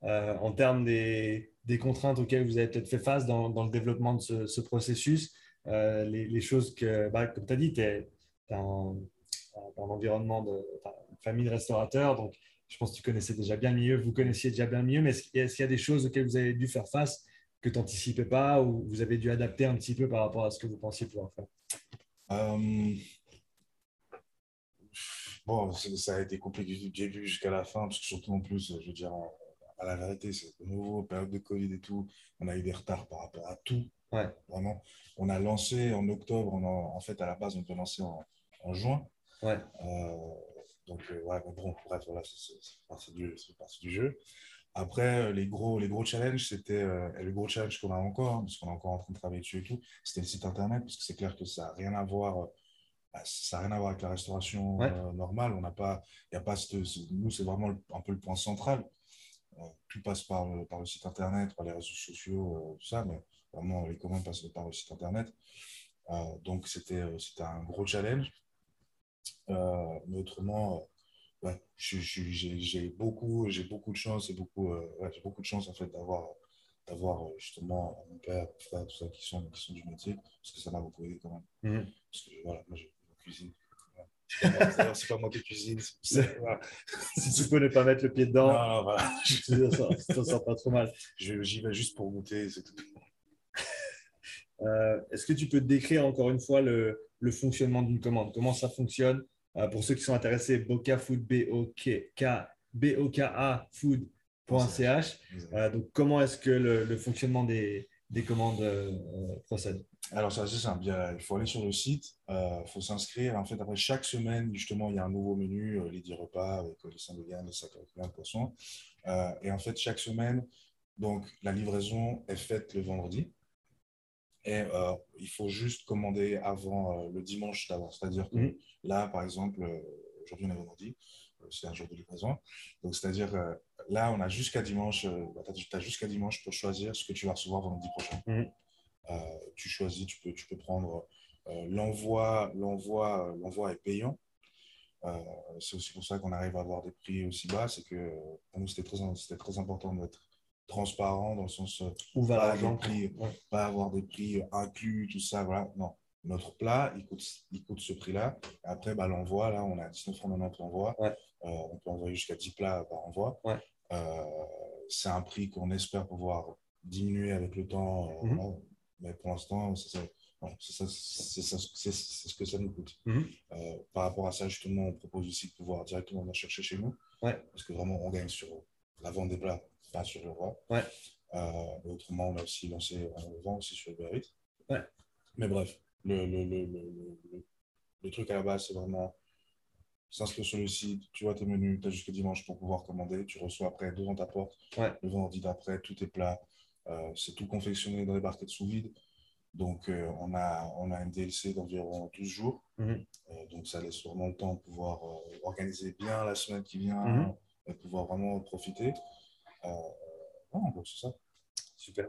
En termes des, des contraintes auxquelles vous avez peut-être fait face dans, dans le développement de ce, ce processus, les, les choses que, bah, comme tu as dit, tu es dans un environnement de une famille de restaurateurs, donc je pense que tu connaissais déjà bien le milieu, vous connaissiez déjà bien le milieu, mais est-ce, qu'il y a des choses auxquelles vous avez dû faire face que tu n'anticipais pas ou vous avez dû adapter un petit peu par rapport à ce que vous pensiez pouvoir faire? Euh, Bon, ça a été compliqué du début jusqu'à la fin, parce que surtout en plus, je veux dire, à la vérité, c'est de nouveau, période de Covid et tout, on a eu des retards par rapport à tout. Ouais. Vraiment. On a lancé en octobre, on a- en fait, à la base, on peut lancer en, en juin. Ouais. Euh, donc, euh, ouais, bon, bref, voilà, c'est du, partie du jeu. Après, euh, les gros, les gros challenges, c'était euh, le gros challenge qu'on a encore, hein, parce qu'on est encore en train de travailler dessus et tout, c'était le site internet, parce que c'est clair que ça n'a rien à voir. euh, bah, ça n'a rien à voir avec la restauration Ouais. euh, normale. On n'a pas, y a pas cette- nous, c'est vraiment le- un peu le point central. Tout passe par le, par le site internet, par les réseaux sociaux, tout ça, mais vraiment, les commandes passent par le site internet. Donc, c'était c'était un gros challenge. Euh, mais autrement, euh, ouais, j'ai beaucoup, j'ai beaucoup de chance et beaucoup, euh, ouais, j'ai beaucoup de chance en fait d'avoir d'avoir justement mon père, mon frère, tout ça qui sont, qui sont du métier, parce que ça m'a beaucoup aidé quand même. Mhm. Parce que voilà, moi, je je cuisine. Voilà. D'ailleurs, c'est pas moi qui cuisine. voilà. Si tu peux ne pas mettre le pied Non, dedans, non, voilà. ça, ça, sent pas trop mal. Je- J'y vais juste pour goûter, c'est tout. Euh, Est-ce que tu peux décrire encore une fois le, le fonctionnement d'une commande Comment ça fonctionne Euh, Pour ceux qui sont intéressés, Boca Food, B-O-K- B-O-K-A Food.ch. Euh, donc, comment est-ce que le, le fonctionnement des, des commandes euh, euh, procède? Alors, c'est assez simple. Il, y a- il faut aller sur le site, il faut s'inscrire. En fait, après chaque semaine, justement, il y a un nouveau menu, euh, les 10 repas avec euh, les 5 de viande, les 5 avec de poisson. Euh, et en fait, chaque semaine, donc, la livraison est faite le vendredi. Et euh, il faut juste commander avant euh, le dimanche d'avant. C'est-à-dire que Mhm. là, par exemple, euh, aujourd'hui, on est vendredi, c'est un jour de livraison. Donc, c'est-à-dire, là, on a jusqu'à dimanche, tu as jusqu'à dimanche pour choisir ce que tu vas recevoir vendredi prochain. Mhm. Tu choisis, tu peux, tu peux prendre l'envoi, l'envoi, l'envoi est payant. Euh, c'est aussi pour ça qu'on arrive à avoir des prix aussi bas. C'est que pour nous, c'était très, c'était très important d'être transparent dans le sens euh, Où va l'argent prix, Ouais. pas avoir des prix inclus, tout ça. Voilà. Non, notre plat, il coûte, il coûte ce prix-là. Après, bah, l'envoi, là, on a 19,90 l'envoi. Ouais. Euh, on peut envoyer jusqu'à 10 plats par envoi. Ouais. Euh, c'est un prix qu'on espère pouvoir diminuer avec le temps. euh, Mhm. voilà. Mais pour l'instant, c'est ça, c'est ce que ça nous coûte. Mhm. Euh, par rapport à ça, justement, on propose aussi de pouvoir directement venir chercher chez nous. Ouais. Parce que vraiment, on gagne sur la vente des plats, pas sur le roi. Ouais. Euh, autrement, on a aussi lancé, on vend aussi sur Uber Eats. Ouais. Mais bref, le, le, le, le, le- le truc à la base, c'est vraiment s'inscrire sur le site, tu vois tes menus, tu as jusqu'à dimanche pour pouvoir commander, tu reçois après devant ta porte, Ouais. le vendredi d'après, tout est plat, Euh, c'est tout confectionné dans des barquettes sous vide. Donc, euh, on, a, on a un DLC d'environ 12 jours. Mhm. Euh, donc, ça laisse vraiment le temps de pouvoir organiser bien la semaine qui vient Mhm. et pouvoir vraiment profiter. Euh, non, donc c'est ça. Super.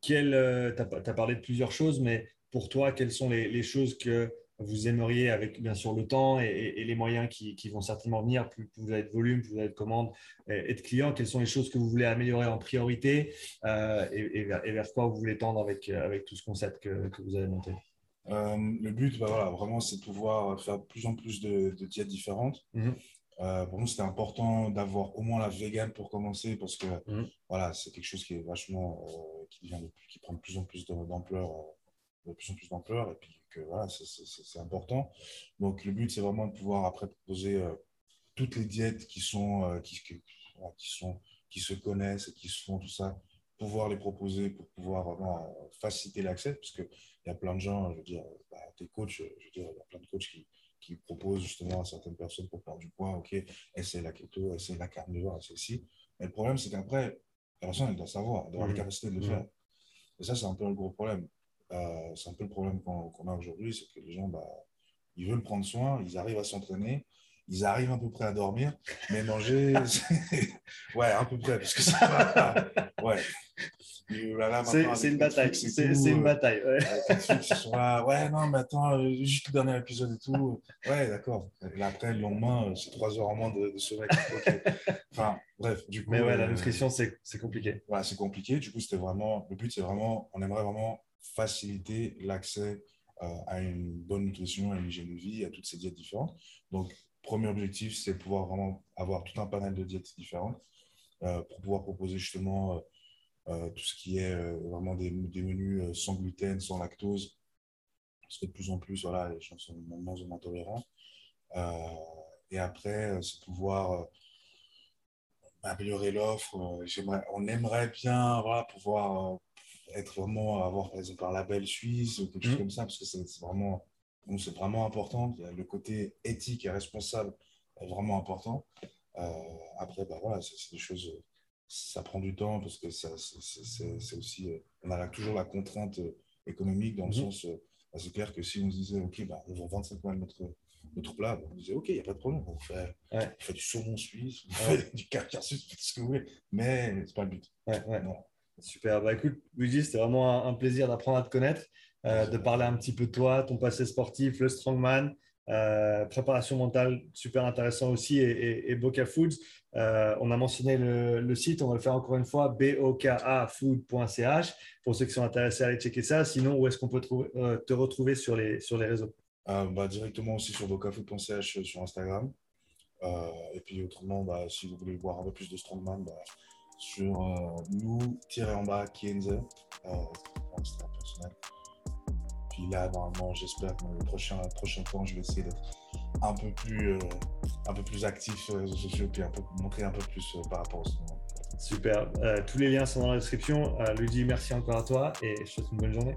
tu as, parlé de plusieurs choses, mais pour toi, quelles sont les, choses que vous aimeriez, avec bien sûr le temps et, les moyens qui, vont certainement venir, plus, vous avez de volume, plus vous avez de commandes et, de clients, quelles sont les choses que vous voulez améliorer en priorité et, vers, quoi vous voulez tendre avec, avec tout ce concept que, que vous avez monté? Euh, le but, bah, voilà, vraiment, c'est de pouvoir faire de plus en plus de, de diètes différentes. Mhm. Euh, pour nous, c'était important d'avoir au moins la vegan pour commencer parce que mhm. voilà, c'est quelque chose qui est vachement, euh, qui, vient qui prend de plus en plus d'ampleur, de plus en plus d'ampleur et puis que voilà, c'est important. Donc, le but, c'est vraiment de pouvoir après proposer toutes les diètes qui sont, qui, qui, sont, qui se connaissent et qui se font tout ça, pouvoir les proposer pour pouvoir vraiment faciliter l'accès parce que il y a plein de gens, je veux dire, bah, tes coachs, je veux dire, il y a plein de coachs qui, qui proposent justement à certaines personnes pour perdre du poids, ok, essaie la keto, essaie la carnivore, essaie ci. Mais le problème, c'est qu'après, la personne, elle doit savoir, elle doit avoir la mmh. capacité de le mmh. faire. Et ça, c'est un peu le gros problème. Euh, c'est un peu le problème qu'on a aujourd'hui, c'est que les gens, bah, ils veulent prendre soin, ils arrivent à s'entraîner, ils arrivent à peu près à dormir, mais manger, ouais, à peu près, parce que c'est pas. Ouais. C'est une bataille. C'est une bataille. Ouais. non, mais attends, euh, juste le dernier épisode et tout. Ouais, d'accord. Après, le lendemain, euh, c'est trois heures en moins de, de sommeil. Enfin, bref, du coup. Mais ouais, la euh, nutrition, c'est compliqué. Ouais, c'est compliqué. Du coup, c'était vraiment. Le but, c'est vraiment. On aimerait vraiment faciliter l'accès à une bonne nutrition, à une hygiène de vie, à toutes ces diètes différentes. Donc, premier objectif, c'est pouvoir vraiment avoir tout un panel de diètes différentes euh, pour pouvoir proposer justement euh, euh, tout ce qui est vraiment des, des, menus sans gluten, sans lactose. Parce que de plus en plus, voilà, les gens sont moins, moins tolérants. et après, c'est pouvoir améliorer l'offre. on aimerait bien voilà, pouvoir être vraiment, avoir par exemple un label suisse ou quelque chose mmh. comme ça, parce que c'est vraiment c'est vraiment important. Le côté éthique et responsable est vraiment important. Euh, après, bah, voilà, c'est des choses, ça prend du temps parce que c'est aussi, euh, on a toujours la contrainte euh, économique dans le mhm. sens, bah, c'est clair que si on se disait, OK, bah, on vend 25 000 notre, notre plat, on disait, OK, il n'y a pas de problème, on fait, fait du saumon suisse, on fait du caviar suisse, ce que vous voulez, mais ce n'est pas le but. Super. Bah, écoute, Luigi, c'était vraiment un plaisir d'apprendre à te connaître. Euh, de parler un petit peu de toi, ton passé sportif, le strongman, euh, préparation mentale, super intéressant aussi, et, Boca Foods. Euh, on a mentionné le, site, on va le faire encore une fois, bokafood.ch pour ceux qui sont intéressés à aller checker ça. Sinon, où est-ce qu'on peut te retrouver sur les, sur les réseaux? Bah, Directement aussi sur bocafood.ch sur Instagram. et puis autrement, bah, si vous voulez voir un peu plus de strongman, bah, sur nous-en-bas Kienze, Instagram personnel. Là, normalement, j'espère que le prochain, prochain temps, je vais essayer d'être un peu plus, euh, un peu plus actif sur les sociaux, puis montrer un peu plus euh, par rapport ce moment. Super. Euh, tous les liens sont dans la description. Luigi, merci encore à toi et je te souhaite une bonne journée.